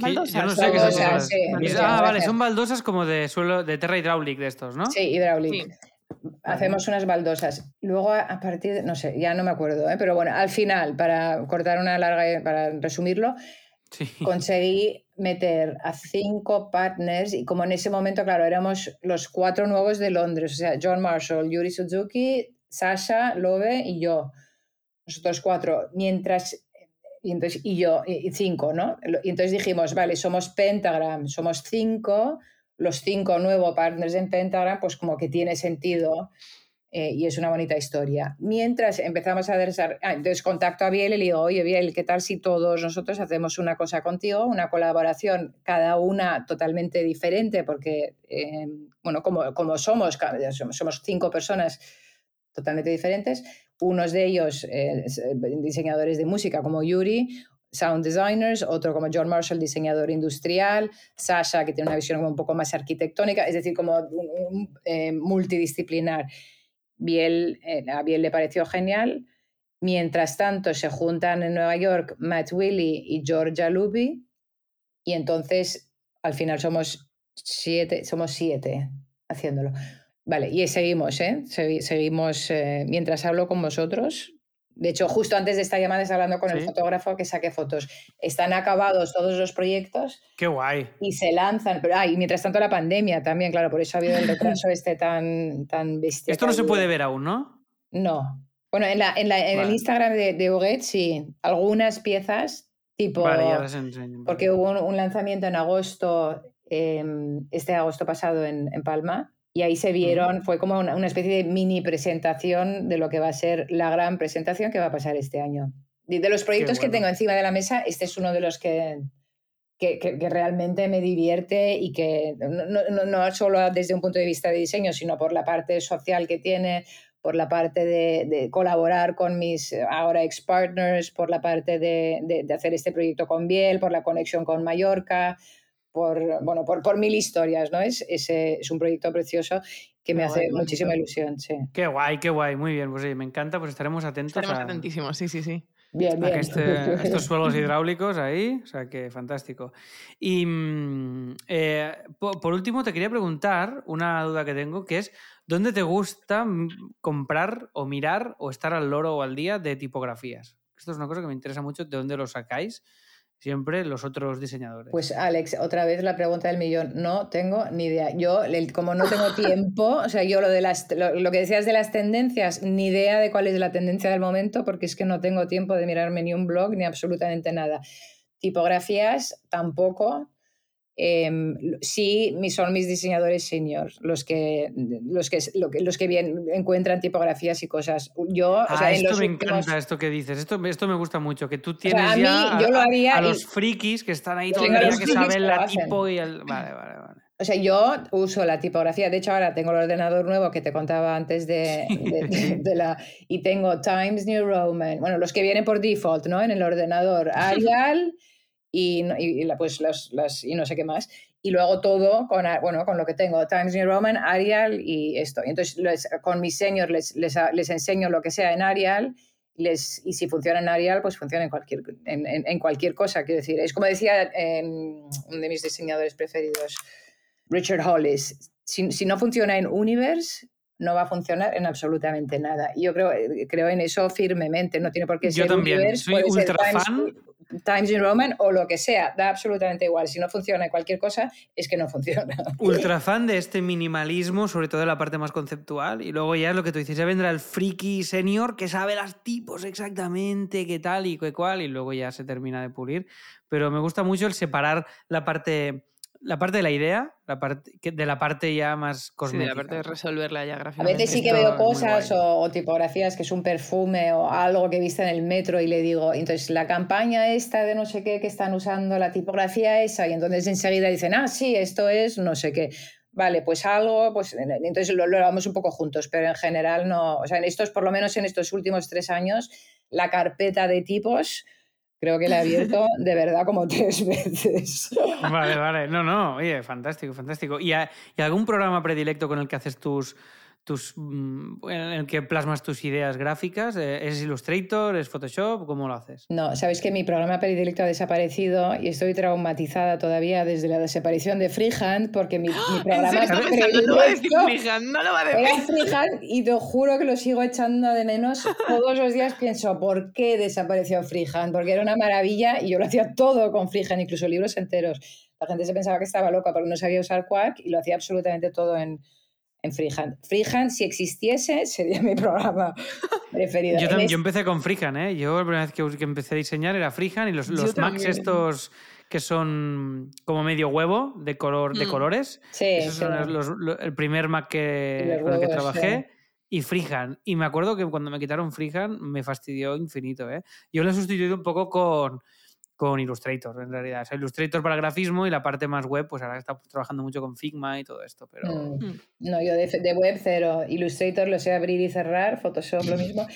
baldosas. Ah, vale, son baldosas como de suelo, de terra hidráulic de estos, ¿no? Sí, hidráulic hacemos unas baldosas. Luego, a partir de, no sé, ya no me acuerdo, ¿eh? pero bueno, al final, para cortar una larga, para resumirlo, conseguí meter a cinco partners y como en ese momento, claro, éramos los cuatro nuevos de Londres, o sea, John Marshall, Yuri Suzuki, Sasha, Lobe y yo, nosotros cuatro, mientras... Y, entonces, y yo, y cinco, ¿no? Y entonces dijimos, vale, somos Pentagram, somos cinco, los cinco nuevos partners en Pentagram, pues como que tiene sentido eh, y es una bonita historia. Mientras empezamos a desarrollar, ah, entonces contacto a Biel y le digo, oye Biel, ¿qué tal si todos nosotros hacemos una cosa contigo, una colaboración, cada una totalmente diferente, porque, eh, bueno, como, como somos, somos cinco personas totalmente diferentes, unos de ellos eh, diseñadores de música como Yuri, sound designers, otro como John Marshall, diseñador industrial, Sasha, que tiene una visión un poco más arquitectónica, es decir, como un, eh, multidisciplinar. Biel, eh, a Biel le pareció genial. Mientras tanto, se juntan en Nueva York Matt Willy y Georgia Luby, y entonces al final somos siete, somos siete haciéndolo. Vale, y seguimos, ¿eh? Seguimos, eh, mientras hablo con vosotros, de hecho, justo antes de esta llamada estaba hablando con el fotógrafo que saque fotos. Están acabados todos los proyectos. Qué guay. Y se lanzan. Pero, ah, y mientras tanto la pandemia también, claro, por eso ha habido el retraso (laughs) este tan, tan bestial. Esto no se puede ver aún, ¿no? No. Bueno, en, la, en, la, en el Instagram de, de sí. Algunas piezas, tipo... Vale, ya las enseño. Porque hubo un, lanzamiento en agosto, em, este agosto pasado en, en Palma, y ahí se vieron, fue como una, especie de mini presentación de lo que va a ser la gran presentación que va a pasar este año. De, los proyectos que tengo encima de la mesa, este es uno de los que, que, que, realmente me divierte y que no, no, no, solo desde un punto de vista de diseño, sino por la parte social que tiene, por la parte de, de colaborar con mis ahora ex-partners, por la parte de, de, hacer este proyecto con Biel, por la conexión con Mallorca, por, bueno, por, por mil historias, ¿no? Es, es, es un proyecto precioso que me hace muchísima ilusión, sí. Qué guay, qué guay, muy bien, pues sí, me encanta, pues estaremos atentos. Estaremos atentísimos, sí, sí, sí. Bien, bien. Este, (laughs) estos suelos hidráulicos ahí, o sea que fantástico. Y mm, eh, por, por, último te quería preguntar una duda que tengo, que es, ¿dónde te gusta mm, comprar o mirar o estar al loro o al día de tipografías? Esto es una cosa que me interesa mucho, ¿de dónde lo sacáis? Siempre los otros diseñadores. Pues Alex, otra vez la pregunta del millón. No tengo ni idea. Yo, como no tengo tiempo, o sea, yo lo, de las, lo, que decías de las tendencias, ni idea de cuál es la tendencia del momento, porque es que no tengo tiempo de mirarme ni un blog ni absolutamente nada. Tipografías tampoco. Eh, sí, son mis diseñadores senior, los que, los que, los que bien encuentran tipografías y cosas. Yo, ah, esto me encanta, esto que dices. Esto, esto me gusta mucho, que tú tienes a ya yo lo haría a, los frikis que están ahí todo el día, que saben la tipo y el... Vale, vale, vale. O sea, yo uso la tipografía. De hecho, ahora tengo el ordenador nuevo que te contaba antes de, de, la... Y tengo Times New Roman. Bueno, los que vienen por default, ¿no? En el ordenador. (laughs) Arial y, y, pues las, las, y no sé qué más. Y luego todo con, bueno, con lo que tengo, Times New Roman, Arial y esto. Entonces con mis seniors les, les, les, enseño lo que sea en Arial les, y si funciona en Arial, pues funciona en cualquier, en, en, cualquier cosa. Quiero decir, es como decía eh, uno de mis diseñadores preferidos, Richard Hollis, si, si, no funciona en Universe, no va a funcionar en absolutamente nada. Yo creo, creo en eso firmemente, no tiene por qué ser Yo también, Universe, soy ultra fan Times in Roman o lo que sea, da absolutamente igual. Si no funciona cualquier cosa, es que no funciona. (laughs) Ultra fan de este minimalismo, sobre todo la parte más conceptual. Y luego ya es lo que tú dices, ya vendrá el friki senior que sabe las tipos exactamente, qué tal y qué cual, y luego ya se termina de pulir. Pero me gusta mucho el separar la parte la parte de la idea, la parte, de la parte ya más cosmética. Sí, la parte de resolverla ya gráficamente. A veces sí que veo cosas o, tipografías que es un perfume o algo que he visto en el metro y le digo, entonces la campaña esta de no sé qué que están usando, la tipografía esa, y entonces enseguida dicen, ah, sí, esto es no sé qué. Vale, pues algo, pues entonces lo, lo vamos un poco juntos, pero en general no, o sea, en estos, por lo menos en estos últimos tres años, la carpeta de tipos Creo que la he abierto (laughs) de verdad como tres veces. Vale, vale. No, no, oye, fantástico, fantástico. ¿Y, ¿Y, algún programa predilecto con el que haces tus, tus, mm, en el que plasmas tus ideas gráficas? Eh, ¿Es Illustrator? ¿Es Photoshop? ¿Cómo lo haces? No, sabes que mi programa predilecto ha desaparecido y estoy traumatizada todavía desde la desaparición de Freehand porque mi, mi ¡Ah! programa predilecto no lo va a decir Freehand, no lo va a decir. Era Freehand y te juro que lo sigo echando de menos. Todos los días (laughs) pienso, ¿por qué desapareció Freehand? Porque era una maravilla y yo lo hacía todo con Freehand, incluso libros enteros. La gente se pensaba que estaba loca porque no sabía usar Quark y lo hacía absolutamente todo en en Freehand. Freehand, si existiese, sería mi (laughs) programa preferido. Yo, también, yo empecé con Freehand, ¿eh? Yo la primera vez que, empecé a diseñar era Freehand y los, los Macs estos que son como medio huevo de, color, de mm. colores. Sí, Esos son el primer Mac que, con el que trabajé. Y Freehand. Y me acuerdo que cuando me quitaron Freehand me fastidió infinito. ¿eh? Yo lo he sustituido un poco con, con Illustrator, en realidad. O sea, Illustrator para grafismo y la parte más web, pues ahora estamos trabajando mucho con Figma y todo esto, pero... Mm. Mm. No, yo de, web cero. Illustrator lo sé abrir y cerrar, Photoshop lo mismo,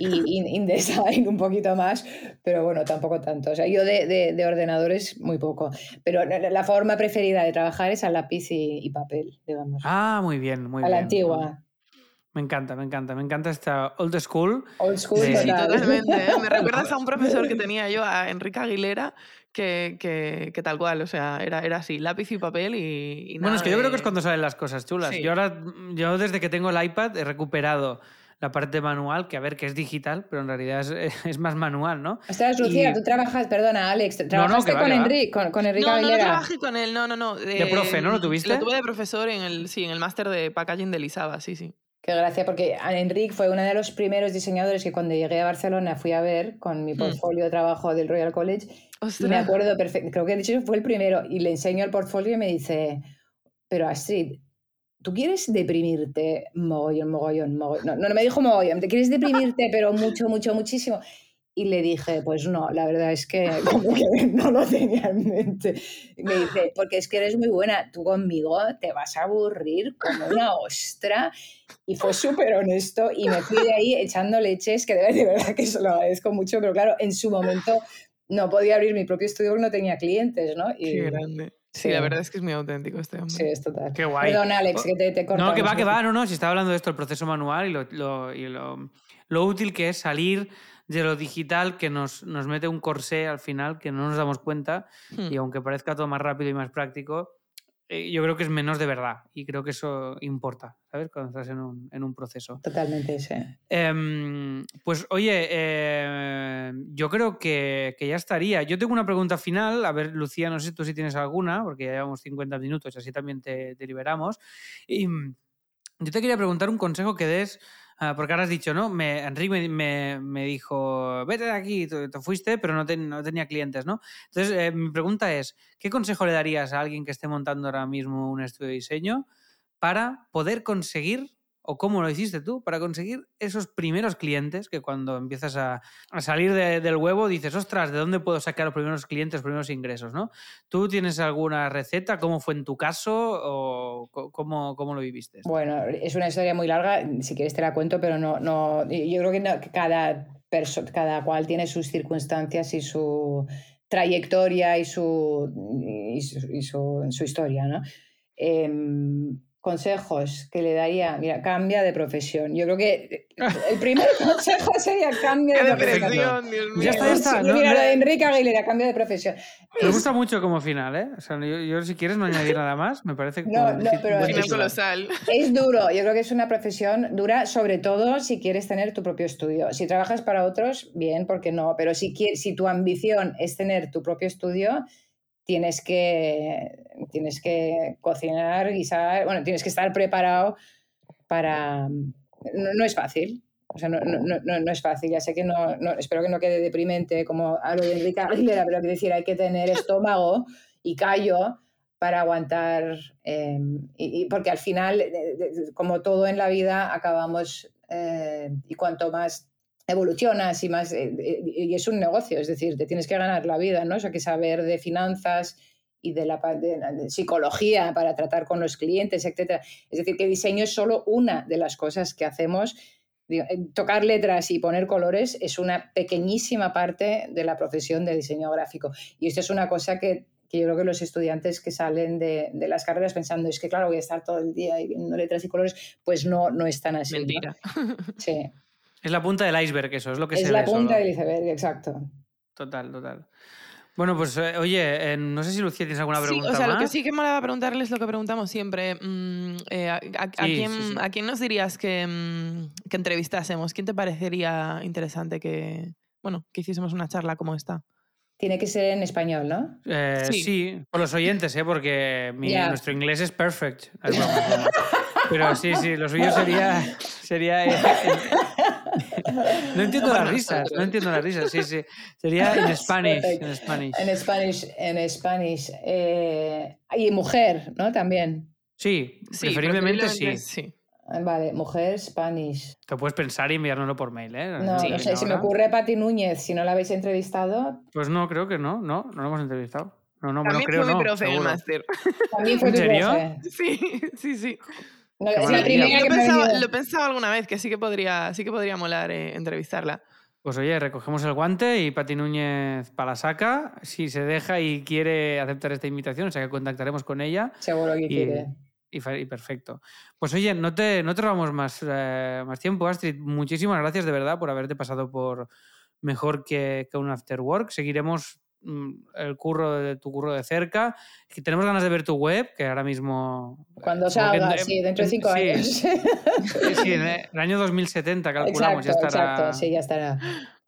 y (laughs) InDesign un poquito más, pero bueno, tampoco tanto. O sea, yo de, de, ordenadores muy poco. Pero la forma preferida de trabajar es a lápiz y, papel, digamos. Ah, muy bien, muy bien. A la antigua. Me encanta, me encanta, me encanta esta old school. Old school, sí, totalmente. ¿eh? Me (laughs) recuerdas a un profesor que tenía yo, a Enrique Aguilera, que, que, que, tal cual, o sea, era, era así, lápiz y papel y, Bueno, es que yo creo que es cuando salen las cosas chulas. Yo ahora, yo desde que tengo el iPad he recuperado la parte manual, que a ver, que es digital, pero en realidad es, (laughs) es más manual, ¿no? Ostras, Lucía, tú trabajas, perdona, Alex, ¿trabajaste con, Enrique, con, con, Enrique no, no, no trabajé con él, no, no, no. De, profe, ¿no? ¿Lo tuviste? Lo tuve de profesor en el, sí, en el máster de packaging de Lisaba, sí, sí. Qué gracia, porque Enrique fue uno de los primeros diseñadores que cuando llegué a Barcelona fui a ver con mi hmm. portfolio de trabajo del Royal College. Y me acuerdo perfecto, creo que de hecho fue el primero, y le enseño el portfolio y me dice, pero Astrid, ¿tú quieres deprimirte mogollón, mogollón, mogollón? No, no me dijo mogollón, te quieres (laughs) deprimirte, pero mucho, mucho, muchísimo. Y le dije, pues no, la verdad es que como que (laughs) no lo tenía en mente. Me dice, porque es que eres muy buena, tú conmigo te vas a aburrir como una ostra. Y fue súper honesto y me fui de ahí echando leches, que de verdad que se lo agradezco mucho, pero claro, en su momento no podía abrir mi propio estudio porque no tenía clientes, ¿no? Qué grande. Sí, la verdad es que es muy auténtico este hombre. Sí, es total. Qué guay. Perdón, Alex, que te, te No, que va, que va, no, no, si estaba hablando de esto, el proceso manual y lo, lo- y lo- lo útil que es salir de lo digital que nos, nos mete un corsé al final que no nos damos cuenta Hmm. y aunque parezca todo más rápido y más práctico, eh, yo creo que es menos de verdad y creo que eso importa, ¿sabes? Cuando estás en un, en un proceso. Totalmente, sí. Em, pues oye, eh, yo creo que, que ya estaría. Yo tengo una pregunta final. A ver, Lucía, no sé tú si tienes alguna, porque ya llevamos 50 minutos, así también te, te liberamos. Y yo te quería preguntar un consejo que des, porque ahora has dicho, ¿no? Me, Enrique me, me- dijo, vete de aquí, te, te fuiste, pero no tenía clientes, ¿no? Entonces, eh, mi pregunta es, ¿qué consejo le darías a alguien que esté montando ahora mismo un estudio de diseño para poder conseguir, o cómo lo hiciste tú, para conseguir esos primeros clientes que cuando empiezas a, salir de- del huevo dices, ostras, ¿de dónde puedo sacar los primeros clientes, los primeros ingresos? ¿no? ¿Tú tienes alguna receta? ¿Cómo fue en tu caso? ¿O cómo, cómo lo viviste? Bueno, es una historia muy larga, si quieres te la cuento, pero no, no yo creo que, no- que cada, cual tiene sus circunstancias y su trayectoria y su, y su historia, ¿no? Em, consejos que le daría, mira, cambia de profesión. Yo creo que el primer (laughs) consejo sería cambia ¡Qué de profesión. Dios mío! Ya está, ya está. Sí, no- mira, no- lo de Enrique Aguilera, cambia de profesión. Me gusta mucho como final, ¿eh? O sea, yo, yo si quieres no añadir nada más, me parece que No, como no, un pero- titular. colosal. Es duro, yo creo que es una profesión dura, sobre todo si quieres tener tu propio estudio. Si trabajas para otros, bien, porque no, pero si, quie- si tu ambición es tener tu propio estudio, tienes que, tienes que cocinar, guisar, bueno, tienes que estar preparado para... No, es fácil. O sea, no, no, no, es fácil. Ya sé que no, espero que no quede deprimente como a lo de Enrique Aguilera, pero que decir, hay que tener estómago y callo para aguantar, eh, y, porque al final, eh, como todo en la vida, acabamos, eh, y cuanto más evolucionas y más, eh, eh, y es un negocio, es decir, te tienes que ganar la vida, ¿no? Eso hay que saber de finanzas y de la pa- de, de psicología para tratar con los clientes, etcétera. Es decir, que diseño es solo una de las cosas que hacemos. Digo, eh, Tocar letras y poner colores es una pequeñísima parte de la profesión de diseño gráfico. Y esto es una cosa que, que yo creo que los estudiantes que salen de, de las carreras pensando, es que claro, voy a estar todo el día viendo letras y colores, pues no, no es tan así. ¿no? Mentira. Sí. Es la punta del iceberg eso, es lo que Es se la ve punta solo. del iceberg, exacto. Total, total. Bueno, pues eh, oye, eh, no sé si Lucía tienes alguna Sí, pregunta o sea, más. lo que sí que molaba preguntarles lo que preguntamos siempre. mm, eh, a, a- a Sí, quién, sí, sí. ¿A quién nos dirías que, mm, que entrevistásemos? ¿Quién te parecería interesante que, bueno, que hiciésemos una charla como esta? Tiene que ser en español, ¿no? Eh, sí. Sí. por los oyentes, ¿eh? porque mi- nuestro inglés es perfect. Es (laughs) es. Pero sí, sí, lo suyo sería. sería no entiendo (laughs) las risas, no entiendo las risas. Sí, sí. Sería (laughs) en Spanish. En Spanish. En Spanish, en Spanish. eh, y mujer, ¿no? También. Sí, Sí, preferiblemente sí. sí. Ah, Vale, mujer, Spanish. Te puedes pensar y enviárnoslo por mail, ¿eh? No, Sí, no sé, si me ocurre Pati Núñez, si no la habéis entrevistado, Pues no, creo que no, no, no lo hemos entrevistado. No, no, También creo fue mi no. profe en el máster. también fue ¿En tu serio? profe. Sí, sí, sí. No, Qué es la maravilla. primera Lo que pensaba, venido. lo pensaba alguna vez, que sí que podría, sí que podría molar eh, entrevistarla. Pues oye, recogemos el guante y Pati Núñez para la saca. Si se deja y quiere aceptar esta invitación, o sea que contactaremos con ella. Seguro que Y, quiere. y perfecto. Pues oye, no te, no te robamos más, eh, más tiempo, Astrid. Muchísimas gracias de verdad por haberte pasado por mejor que, que un after work. Seguiremos el curro de tu curro de cerca. Y tenemos ganas de ver tu web, que ahora mismo. Cuando supongo que salga, en- sí, dentro de cinco sí, años. Sí, sí, en el año 2070 calculamos, exacto, ya estará, exacto, sí, ya estará.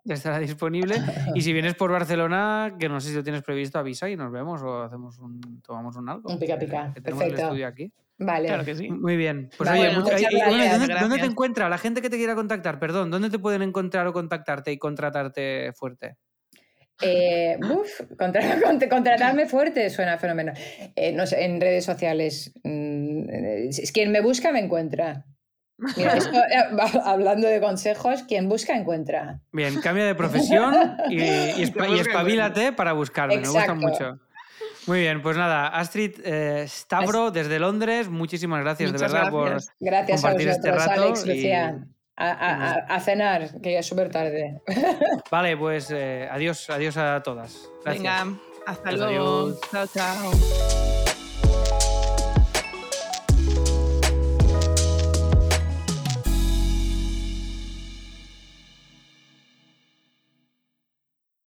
ya estará disponible. (laughs) Y si vienes por Barcelona, que no sé si lo tienes previsto, avisa y nos vemos o hacemos un, tomamos un algo. Un pica pica, Que tenemos el perfecto. estudio aquí. Vale. Claro que sí. Muy bien. Pues Vale, oye, muchas mucha- y- y bueno, ¿y gracias, ¿dónde, dónde te encuentra? La gente que te quiera contactar, perdón, ¿dónde te pueden encontrar o contactarte y contratarte fuerte? Eh, uf, contra- (laughs) cont- contratarme fuerte suena fenomenal. Eh, no sé, en redes sociales. mm, eh, es quien me busca me encuentra. Mira, esto, (laughs) eh, hablando de consejos, quien busca encuentra. Bien, cambia de profesión y, y, (laughs) espabilate para buscarme. Me gusta mucho. Muy bien, pues nada, Astrid eh, Stavro desde Londres, muchísimas gracias Muchas de verdad gracias. Gracias a Compartir este vosotros, rato Alex, y- Lucía. A, a- a- a cenar, que ya es súper tarde. (laughs) Vale, pues eh, adiós, adiós a todas. Gracias. Venga, hasta Adiós, luego. adiós. Chao, chao.